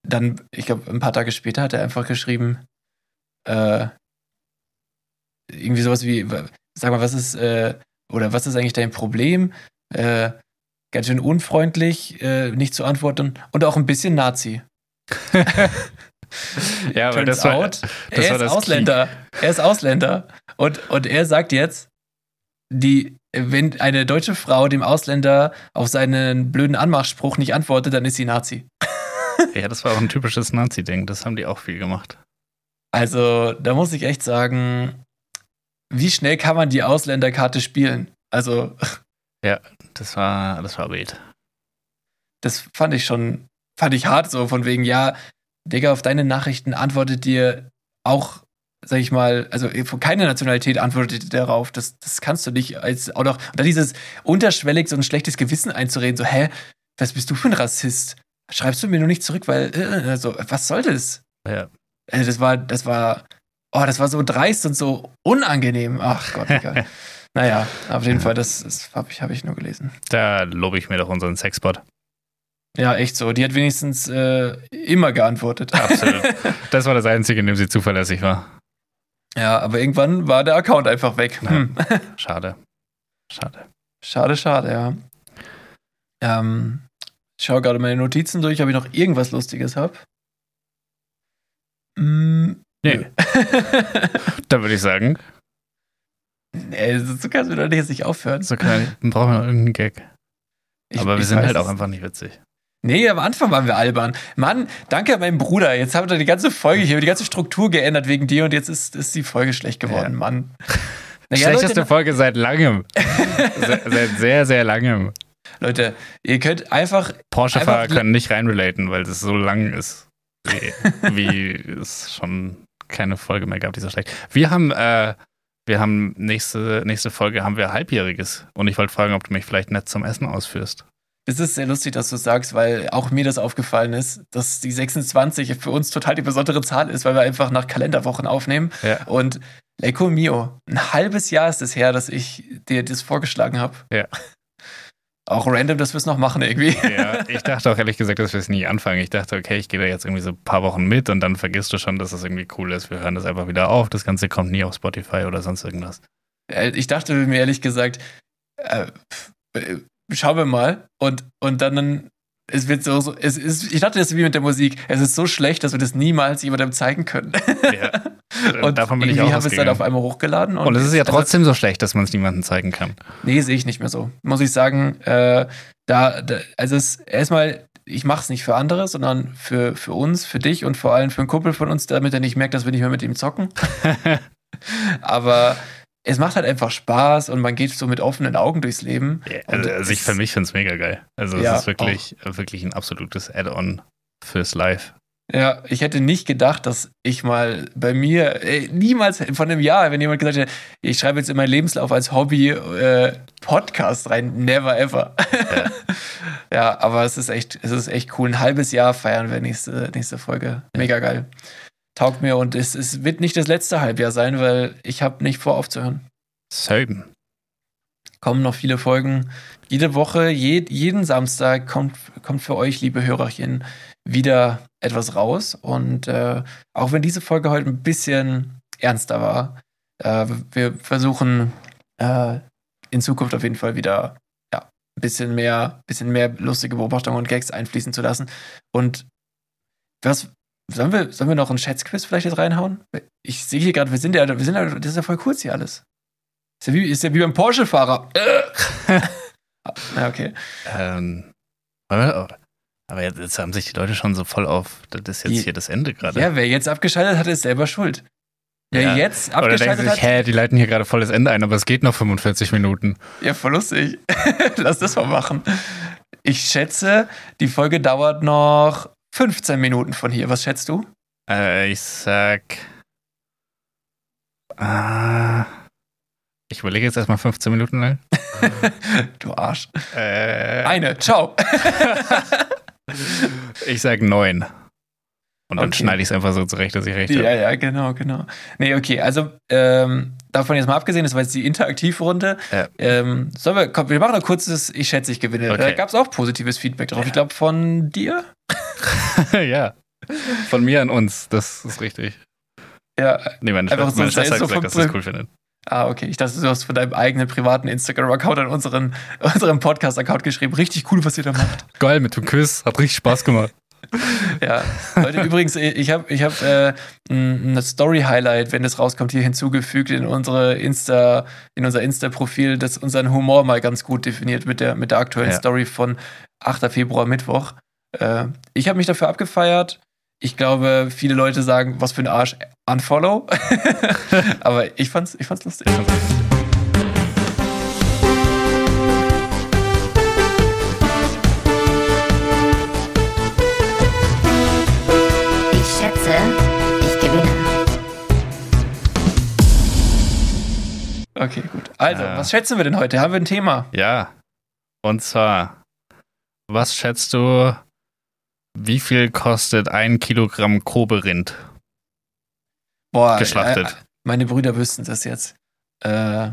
dann, ich glaube, ein paar Tage später hat er einfach geschrieben, äh, irgendwie sowas wie, sag mal, was ist, äh, oder was ist eigentlich dein Problem? Äh, ganz schön unfreundlich, äh, nicht zu antworten und auch ein bisschen Nazi. Ja, aber das war, out, das er war ist das Ausländer. Er ist Ausländer. Und, und er sagt jetzt, die, wenn eine deutsche Frau dem Ausländer auf seinen blöden Anmachspruch nicht antwortet, dann ist sie Nazi. Key. Ja, das war auch ein typisches Nazi-Ding. Das haben die auch viel gemacht. Also, da muss ich echt sagen, wie schnell kann man die Ausländerkarte spielen? Also, Das war, das war wild. das fand ich schon, fand ich hart, so von wegen, ja, Digga, auf deine Nachrichten antwortet dir auch, sag ich mal, also von keiner Nationalität antwortet dir darauf. Das, das kannst du nicht als auch noch, oder dieses unterschwellig so ein schlechtes Gewissen einzureden, so, hä, was bist du für ein Rassist? Schreibst du mir nur nicht zurück, weil, äh, also, was soll das? Ja. Also das war, das war, oh, das war so dreist und so unangenehm. Ach Gott, egal. naja, auf jeden Fall, das, das habe ich, hab ich nur gelesen. Da lobe ich mir doch unseren Sexbot. Ja, echt so. Die hat wenigstens äh, immer geantwortet. Absolut. das war das Einzige, in dem sie zuverlässig war. Ja, aber irgendwann war der Account einfach weg. Ja. Hm. Schade. Schade. Schade, schade, ja. Ähm, ich schaue gerade meine Notizen durch, ob ich noch irgendwas Lustiges habe. Mm, Nee, da würde ich sagen, nee, so kannst du doch jetzt nicht aufhören. so kann, dann brauchen wir noch irgendeinen Gag. Ich- Aber wir ich sind halt auch einfach nicht witzig. Nee, am Anfang waren wir albern. Mann, danke an meinen Bruder. Jetzt habt ihr die ganze Folge hier, die ganze Struktur geändert wegen dir und jetzt ist, ist die Folge schlecht geworden, Ja. Mann. Naja, Schlechteste Leute, Folge seit langem. Se seit sehr, sehr langem. Leute, ihr könnt einfach, Porsche-Fahrer können nicht reinrelaten, weil das so lang ist, wie, wie es schon keine Folge mehr gab, die so schlecht. Wir haben, äh, wir haben nächste, nächste Folge haben wir Halbjähriges. Und ich wollte fragen, ob du mich vielleicht nett zum Essen ausführst. es ist sehr lustig, dass du es sagst, weil auch mir das aufgefallen ist, dass die 26 für uns total die besondere Zahl ist, weil wir einfach nach Kalenderwochen aufnehmen. Ja. Und Leco Mio, ein halbes Jahr ist es her, dass ich dir das vorgeschlagen habe. Ja. Auch random, dass wir es noch machen irgendwie. Ja, ich dachte auch ehrlich gesagt, dass wir es nie anfangen. Ich dachte, okay, ich gehe da jetzt irgendwie so ein paar Wochen mit und dann vergisst du schon, dass das irgendwie cool ist. Wir hören das einfach wieder auf. Das Ganze kommt nie auf Spotify oder sonst irgendwas. Äh, Ich dachte mir ehrlich gesagt, äh, äh, schauen wir mal. Und, und dann, es wird so, so es ist, ich dachte, das ist wie mit der Musik. Es ist so schlecht, dass wir das niemals jemandem zeigen können. Ja. Und davon bin ich auch haben wir es dann auf einmal hochgeladen. Und es ist ja also- trotzdem so schlecht, dass man es niemandem zeigen kann. Nee, sehe ich nicht mehr so. Muss ich sagen, äh, da, da, also es erstmal, ich mache es nicht für andere, sondern für, für uns, für dich und vor allem für einen Kumpel von uns, damit er nicht merkt, dass wir nicht mehr mit ihm zocken. Aber es macht halt einfach Spaß und man geht so mit offenen Augen durchs Leben. Und Also, also ich für mich finde es mega geil. Also es Ja, ist wirklich, wirklich ein absolutes Add-on fürs Live. Ja, ich hätte nicht gedacht, dass ich mal bei mir, ey, niemals von einem Jahr, wenn jemand gesagt hätte, ich schreibe jetzt in meinen Lebenslauf als Hobby äh, Podcast rein, never ever. Ja. aber es ist echt, es ist echt cool. Ein halbes Jahr feiern wir nächste, nächste Folge. Mega geil. Taugt mir und es, es wird nicht das letzte Halbjahr sein, weil ich habe nicht vor aufzuhören. Same. Kommen noch viele Folgen. Jede Woche, je, jeden Samstag kommt, kommt für euch, liebe Hörerchen, wieder etwas raus. Und äh, auch wenn diese Folge heute ein bisschen ernster war, äh, wir versuchen äh, in Zukunft auf jeden Fall wieder ja, ein bisschen mehr, bisschen mehr lustige Beobachtungen und Gags einfließen zu lassen. Und was sollen wir, sollen wir noch einen Schätzquiz vielleicht jetzt reinhauen? Ich sehe hier gerade, wir sind ja, wir sind ja, das ist ja voll kurz hier alles. Ist ja wie, ist ja wie beim Porsche-Fahrer. Äh. ja, okay. Ähm, aber jetzt, jetzt haben sich die Leute schon so voll auf, das ist jetzt Je- hier das Ende gerade. Ja, wer jetzt abgeschaltet hat, ist selber schuld. Wer Ja. jetzt Oder denken abgeschaltet sich, hat, hä, die leiten hier gerade voll das Ende ein, aber es geht noch 45 Minuten. ja, voll lustig. Lass das mal machen. Ich schätze, die Folge dauert noch 15 Minuten von hier. Was schätzt du? Äh, ich sag. Ah, ich überlege jetzt erstmal 15 Minuten lang. Du Arsch. Äh, Eine. Ciao. ich sag 9. Und dann Okay. schneide ich es einfach so zurecht, dass ich recht Ja, habe. ja, genau, genau. Nee, okay, also ähm, davon jetzt mal abgesehen, das war jetzt die Interaktivrunde. Ja. Ähm, sollen wir, komm, wir machen noch kurzes Ich schätze, ich gewinne. Okay. Da gab es auch positives Feedback drauf. Ich glaube, von dir? ja. Von mir an uns, das ist richtig. Ja. Nee, meine, Einfach Schwester, meine Schwester hat so gesagt, dass sie es cool findet. Ah, okay. Ich dachte, du hast von deinem eigenen privaten Instagram-Account an unseren, unseren Podcast-Account geschrieben. Richtig cool, was ihr da macht. Geil, mit dem Quiz, hat richtig Spaß gemacht. Ja. Leute, übrigens, ich habe ich hab, äh, ein ein Story-Highlight, wenn das rauskommt, hier hinzugefügt in unsere Insta, in unser Insta-Profil, das unseren Humor mal ganz gut definiert mit der, mit der aktuellen Ja. Story von 8. Februar, Mittwoch. Äh, ich habe mich dafür abgefeiert. Ich glaube, viele Leute sagen, was für ein Arsch, unfollow. Aber ich fand's, ich fand's lustig. Ich schätze, ich gewinne. Okay, gut. Also, Ja. was schätzen wir denn heute? Haben wir ein Thema? Ja. Und zwar, was schätzt du, wie viel kostet ein Kilogramm Kobe-Rind? Boah, Geschlachtet. Äh, meine Brüder wüssten das jetzt. Äh,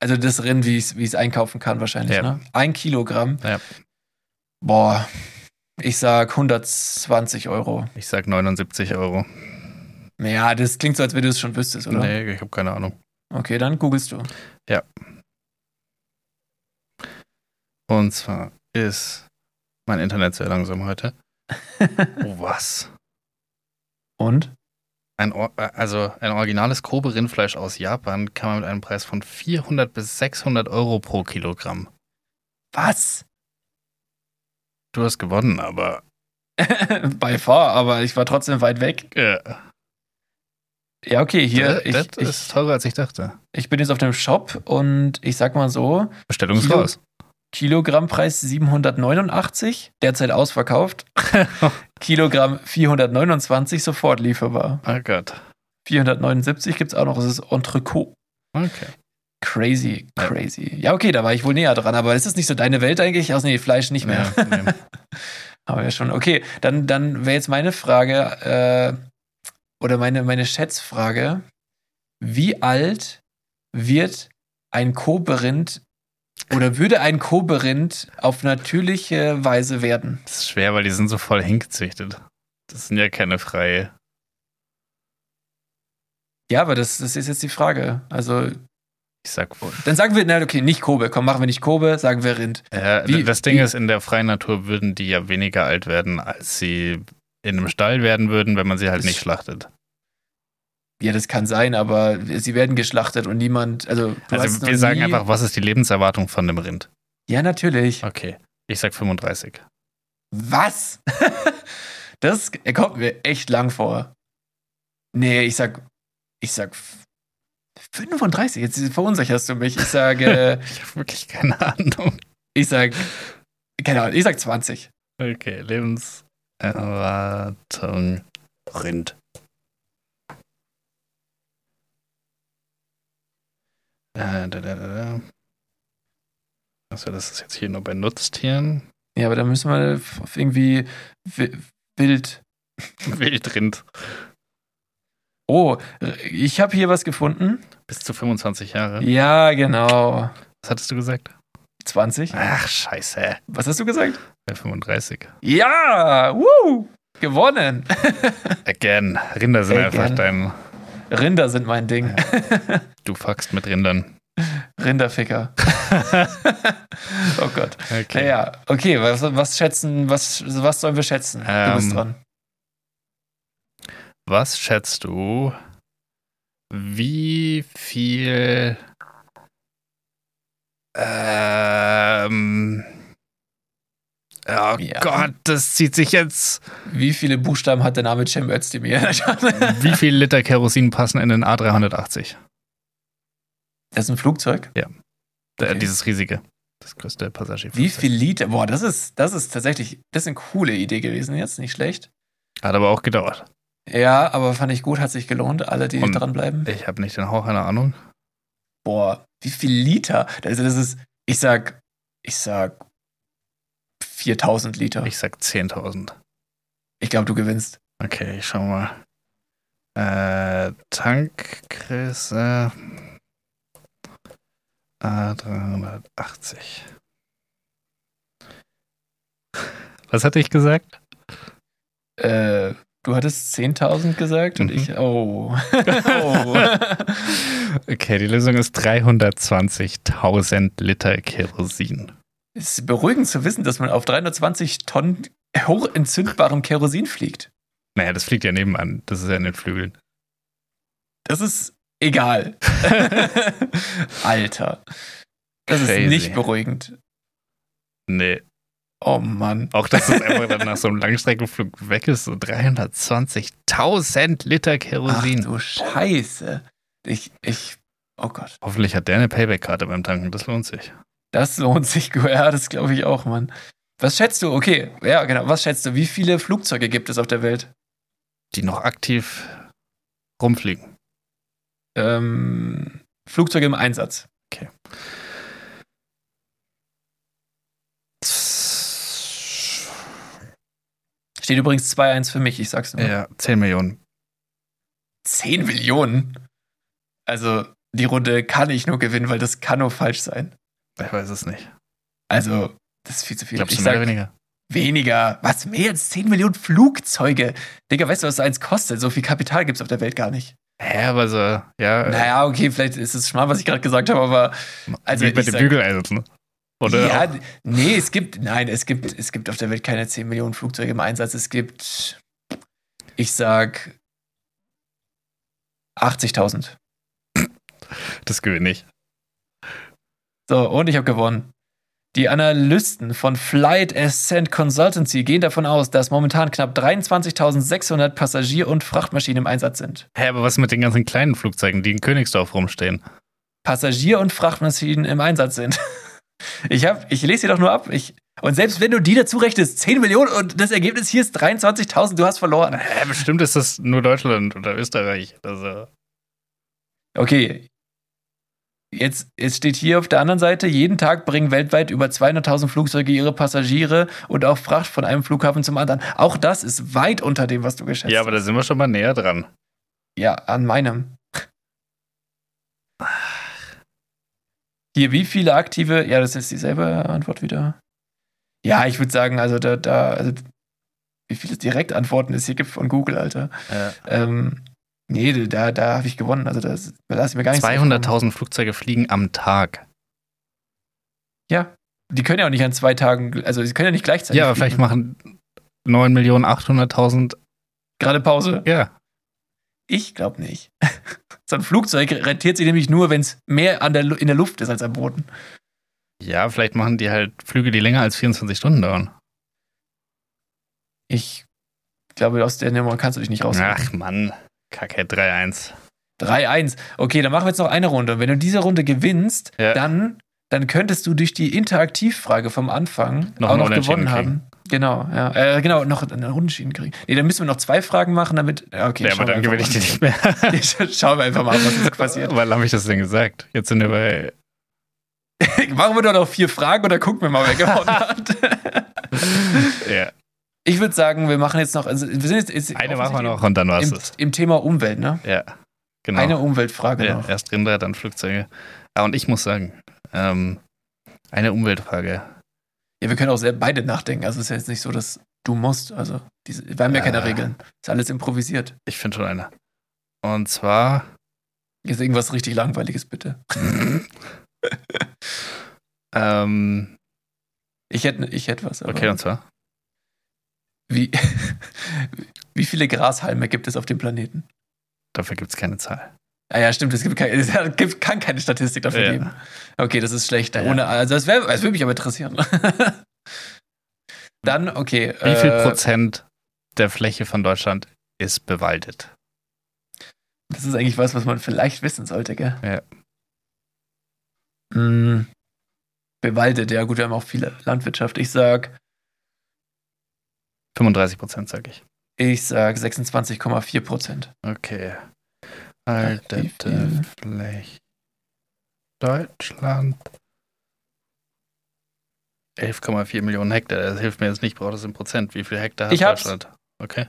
also das Rind, wie ich es einkaufen kann, wahrscheinlich. Ja. Ne? Ein Kilogramm. Ja. Boah, ich sag 120 Euro. Ich sag 79 Euro. Ja, das klingt so, als wenn du es schon wüsstest, oder? Nee, ich habe keine Ahnung. Okay, dann googelst du. Und zwar ist mein Internet sehr langsam heute. Oh, was? Und? Ein, Or also ein originales Kobe-Rindfleisch aus Japan kann man mit einem Preis von 400 bis 600 Euro pro Kilogramm. Was? Du hast gewonnen, aber Bei far, aber ich war trotzdem weit weg. äh, Ja, okay, hier, das, ich, das ist teurer, als ich dachte. ich bin jetzt auf dem Shop und ich sag mal so, Bestellung ist raus. Kilogrammpreis 789, derzeit ausverkauft. Kilogramm 429, sofort lieferbar. Oh Gott. 479 gibt's auch noch, das ist Entrecot. Okay. Crazy, Ja. crazy. Ja, okay, da war ich wohl näher dran, aber ist das nicht so deine Welt eigentlich? Aus nee, Fleisch nicht mehr. Ja, nee. Aber ja schon. Okay, dann, dann wäre jetzt meine Frage, äh, oder meine, meine Schätzfrage. Wie alt wird ein Koberind oder würde ein Koberind auf natürliche Weise werden? Das ist schwer, weil die sind so voll hingezüchtet. Das sind ja keine freie. Ja, aber das, das ist jetzt die Frage. Also, Ich sag, Dann sagen wir, na okay, nicht Kobe. Komm, machen wir nicht Kobe, sagen wir Rind. äh, Wie- das Ding wie- ist, in der freien Natur würden die ja weniger alt werden, als sie in einem Stall werden würden, wenn man sie halt Das- nicht schlachtet. Ja, das kann sein, aber sie werden geschlachtet und niemand, also Also wir sagen einfach, was ist die Lebenserwartung von einem Rind? Ja, natürlich. Okay, ich sag 35. Was? das kommt mir echt lang vor. Nee, ich sag, ich sag f- 35. Jetzt verunsicherst du mich. Ich sage, Ich habe wirklich keine Ahnung. ich sag, keine Ahnung, ich sag 20. Okay, Lebenserwartung Rind. Äh, da, da, da, da. Achso, das ist jetzt hier nur bei Nutztieren. Ja, aber da müssen wir f- irgendwie wi- wild. Wildrind. Oh, ich habe hier was gefunden. Bis zu 25 Jahre. Ja, genau. Was hattest du gesagt? 20. Ach, scheiße. Was hast du gesagt? Bei 35. Ja, woo, gewonnen. Again. Rinder sind Again. einfach dein. Rinder sind mein Ding. Du fuckst mit Rindern. Rinderficker. oh Gott. Okay. Naja, okay, was, was schätzen, was, was sollen wir schätzen? du bist Ähm, dran. Was schätzt du, wie viel ähm, oh Ja. Gott, das zieht sich jetzt. Wie viele Buchstaben hat der Name Cem Özdemir? Wie viel Liter Kerosin passen in den A380? Das ist ein Flugzeug. Äh, Okay. Dieses riesige. Das größte Passagierflugzeug. Wie viel Liter? Boah, das ist, das ist tatsächlich, das ist eine coole Idee gewesen jetzt, nicht schlecht. Hat aber auch gedauert. Ja, aber fand ich gut, hat sich gelohnt, alle, die Und- dranbleiben. Ich habe nicht den Hauch einer Ahnung. Boah, wie viel Liter? Also das ist, ich sag, ich sag 4000 Liter. Ich sag 10.000. Ich glaube, du gewinnst. Okay, ich schau mal. Äh, Tankgröße A380. Was hatte ich gesagt? Äh, du hattest 10.000 gesagt und Mhm. ich, oh. oh. Okay, die Lösung ist 320.000 Liter Kerosin. Es ist beruhigend zu wissen, dass man auf 320 Tonnen hochentzündbarem Kerosin fliegt. Naja, das fliegt ja nebenan. Das ist ja in den Flügeln. Das ist egal. Alter. Das Crazy. ist nicht beruhigend. Nee, Oh Mann. auch dass es einfach dann nach so einem Langstreckenflug weg ist. So 320.000 Liter Ach Kerosin. du Scheiße. Ich, ich, oh Gott. Hoffentlich hat der eine Payback-Karte beim Tanken. Das lohnt sich. Das lohnt sich. Ja, das glaube ich auch, Mann. Was schätzt du? Okay, ja, genau. Was schätzt du? Wie viele Flugzeuge gibt es auf der Welt? Die noch aktiv rumfliegen. Ähm, Flugzeuge im Einsatz. Steht übrigens 2-1 für mich, ich sag's nur. Ja, 10 Millionen. 10 Millionen? Also, die Runde kann ich nur gewinnen, weil das kann nur falsch sein. Ich weiß es nicht. Also, das ist viel zu viel. Glaubst ich du mehr sag oder weniger? weniger. Was? Mehr als 10 Millionen Flugzeuge? Digga, weißt du, was eins kostet? So viel Kapital gibt's auf der Welt gar nicht. Hä, aber so, ja. äh, Naja, okay, vielleicht ist es schmal, was ich gerade gesagt habe, aber also wie bei ich den Bügeleisen. Oder? ja, auch- nee, es gibt, nein, es gibt, es gibt auf der Welt keine 10 Millionen Flugzeuge im Einsatz. Es gibt, ich sag, 80.000. Das gewinne ich. So, und ich habe gewonnen. Die Analysten von Flight Ascent Consultancy gehen davon aus, dass momentan knapp 23.600 Passagier- und Frachtmaschinen im Einsatz sind. Hä, aber was mit den ganzen kleinen Flugzeugen, die in Königsdorf rumstehen? Passagier- und Frachtmaschinen im Einsatz sind. Ich, hab, ich lese sie doch nur ab. Ich, und selbst wenn du die dazu rechnest, 10 Millionen und das Ergebnis hier ist 23.000, du hast verloren. Hä, bestimmt ist das nur Deutschland oder Österreich. Also, Okay. Jetzt, jetzt steht hier auf der anderen Seite, jeden Tag bringen weltweit über 200.000 Flugzeuge ihre Passagiere und auch Fracht von einem Flughafen zum anderen. Auch das ist weit unter dem, was du geschätzt ja, aber da sind wir schon mal näher dran. Ja, an meinem. Hier, wie viele aktive, ja, das ist dieselbe Antwort wieder. Ja, ich würde sagen, also da, da, also wie viele Direktantworten es hier gibt von Google, Alter. Ja. Ähm, Nee, da, da habe ich gewonnen. Also das da lasse ich mir gar nicht so aufkommen. 200.000 Flugzeuge fliegen am Tag. Ja. Die können ja auch nicht an zwei Tagen, also sie können ja nicht gleichzeitig. Ja, aber vielleicht fliegen. machen 9.800.000. Gerade Pause. Ja. Ich glaube nicht. so ein Flugzeug rentiert sich nämlich nur, wenn es mehr an der, Lu- in der Luft ist als am Boden. Ja, vielleicht machen die halt Flüge, die länger als 24 Stunden dauern. Ich glaube, aus der Nummer kannst du dich nicht rausholen. Ach Mann. Kacke, 3-1. 3-1. Okay, dann machen wir jetzt noch eine Runde. Und wenn du diese Runde gewinnst, Ja. dann, dann könntest du durch die Interaktivfrage vom Anfang Noch auch noch gewonnen haben. Genau, ja. Äh, genau, noch einen Unentschieden kriegen. Nee, dann müssen wir noch zwei Fragen machen, damit. Ja, okay, ja, aber dann gewinne ich die nicht mehr. Schauen wir einfach mal, was jetzt passiert. Weil habe ich das denn gesagt? Jetzt sind wir bei. machen wir doch noch vier Fragen oder gucken wir mal, wer gewonnen hat. Ja, Ich würde sagen, wir machen jetzt noch. Also wir sind jetzt, jetzt eine machen wir noch und dann war's im, das. im Thema Umwelt, ne? Ja, genau. Eine Umweltfrage ja, noch. erst Rinder, dann Flugzeuge. Ah, und ich muss sagen, ähm, eine Umweltfrage. Ja, wir können auch sehr beide nachdenken. Also es ist ja jetzt nicht so, dass du musst. Also diese, wir haben ja keine Ja. Regeln. Ist alles improvisiert. Ich finde schon eine. Und zwar, Jetzt irgendwas richtig Langweiliges, bitte. ähm, Ich hätte, ich hätte was. okay, und zwar, Wie, wie viele Grashalme gibt es auf dem Planeten? dafür gibt es keine Zahl. Ah ja, stimmt, es gibt, kein, es gibt, kann keine Statistik dafür Ja. geben. Okay, das ist schlecht. Ja. Ohne, also das, wär, das würde mich aber interessieren. Dann, okay. Wie viel äh, Prozent der Fläche von Deutschland ist bewaldet? Das ist eigentlich was, was man vielleicht wissen sollte, gell? Ja. Mm, bewaldet, ja gut, wir haben auch viele Landwirtschaft. Ich sag, 35 Prozent, sage ich. ich sag 26,4 Prozent. Okay. Viel? Fläche. Deutschland. 11,4 Millionen Hektar. Das hilft mir jetzt nicht, ich brauche das in Prozent. Wie viel Hektar hat Ich hab's. Deutschland? Okay.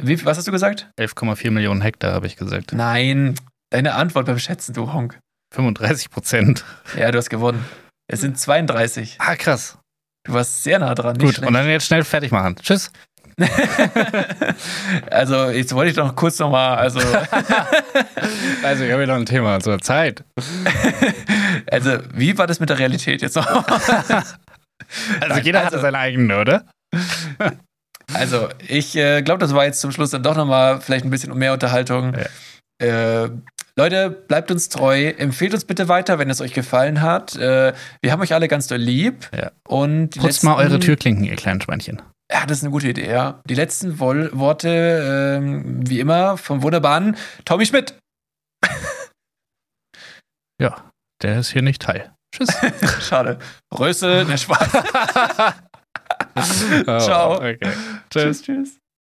Wie, was hast du gesagt? 11,4 Millionen Hektar, habe ich gesagt. Nein, deine Antwort beim Schätzen, du Honk. 35 Prozent. Ja, du hast gewonnen. Es sind 32. Ah, krass. Du warst sehr nah dran. Nicht Gut, schlecht. und dann jetzt schnell fertig machen. Tschüss. also, jetzt wollte ich doch kurz nochmal, also, Also, ich habe hier noch ein Thema zur Zeit. also, wie war das mit der Realität jetzt noch? Also, jeder Also- hatte seine eigene, oder? Also, ich äh, glaube, das war jetzt zum Schluss dann doch nochmal vielleicht ein bisschen mehr Unterhaltung. Äh, Leute, bleibt uns treu. Empfehlt uns bitte weiter, wenn es euch gefallen hat. Äh, wir haben euch alle ganz doll lieb. Ja. Und Putzt mal letzten- eure Türklinken, ihr kleinen Schweinchen. Ja, das ist eine gute Idee, ja. Die letzten Woll Worte, ähm, wie immer, vom wunderbaren Tommy Schmidt. Ja, der ist hier nicht Teil. Tschüss. Schade. Röse, ne Spaß. Oh, Ciao. Okay. tschüss, tschüss.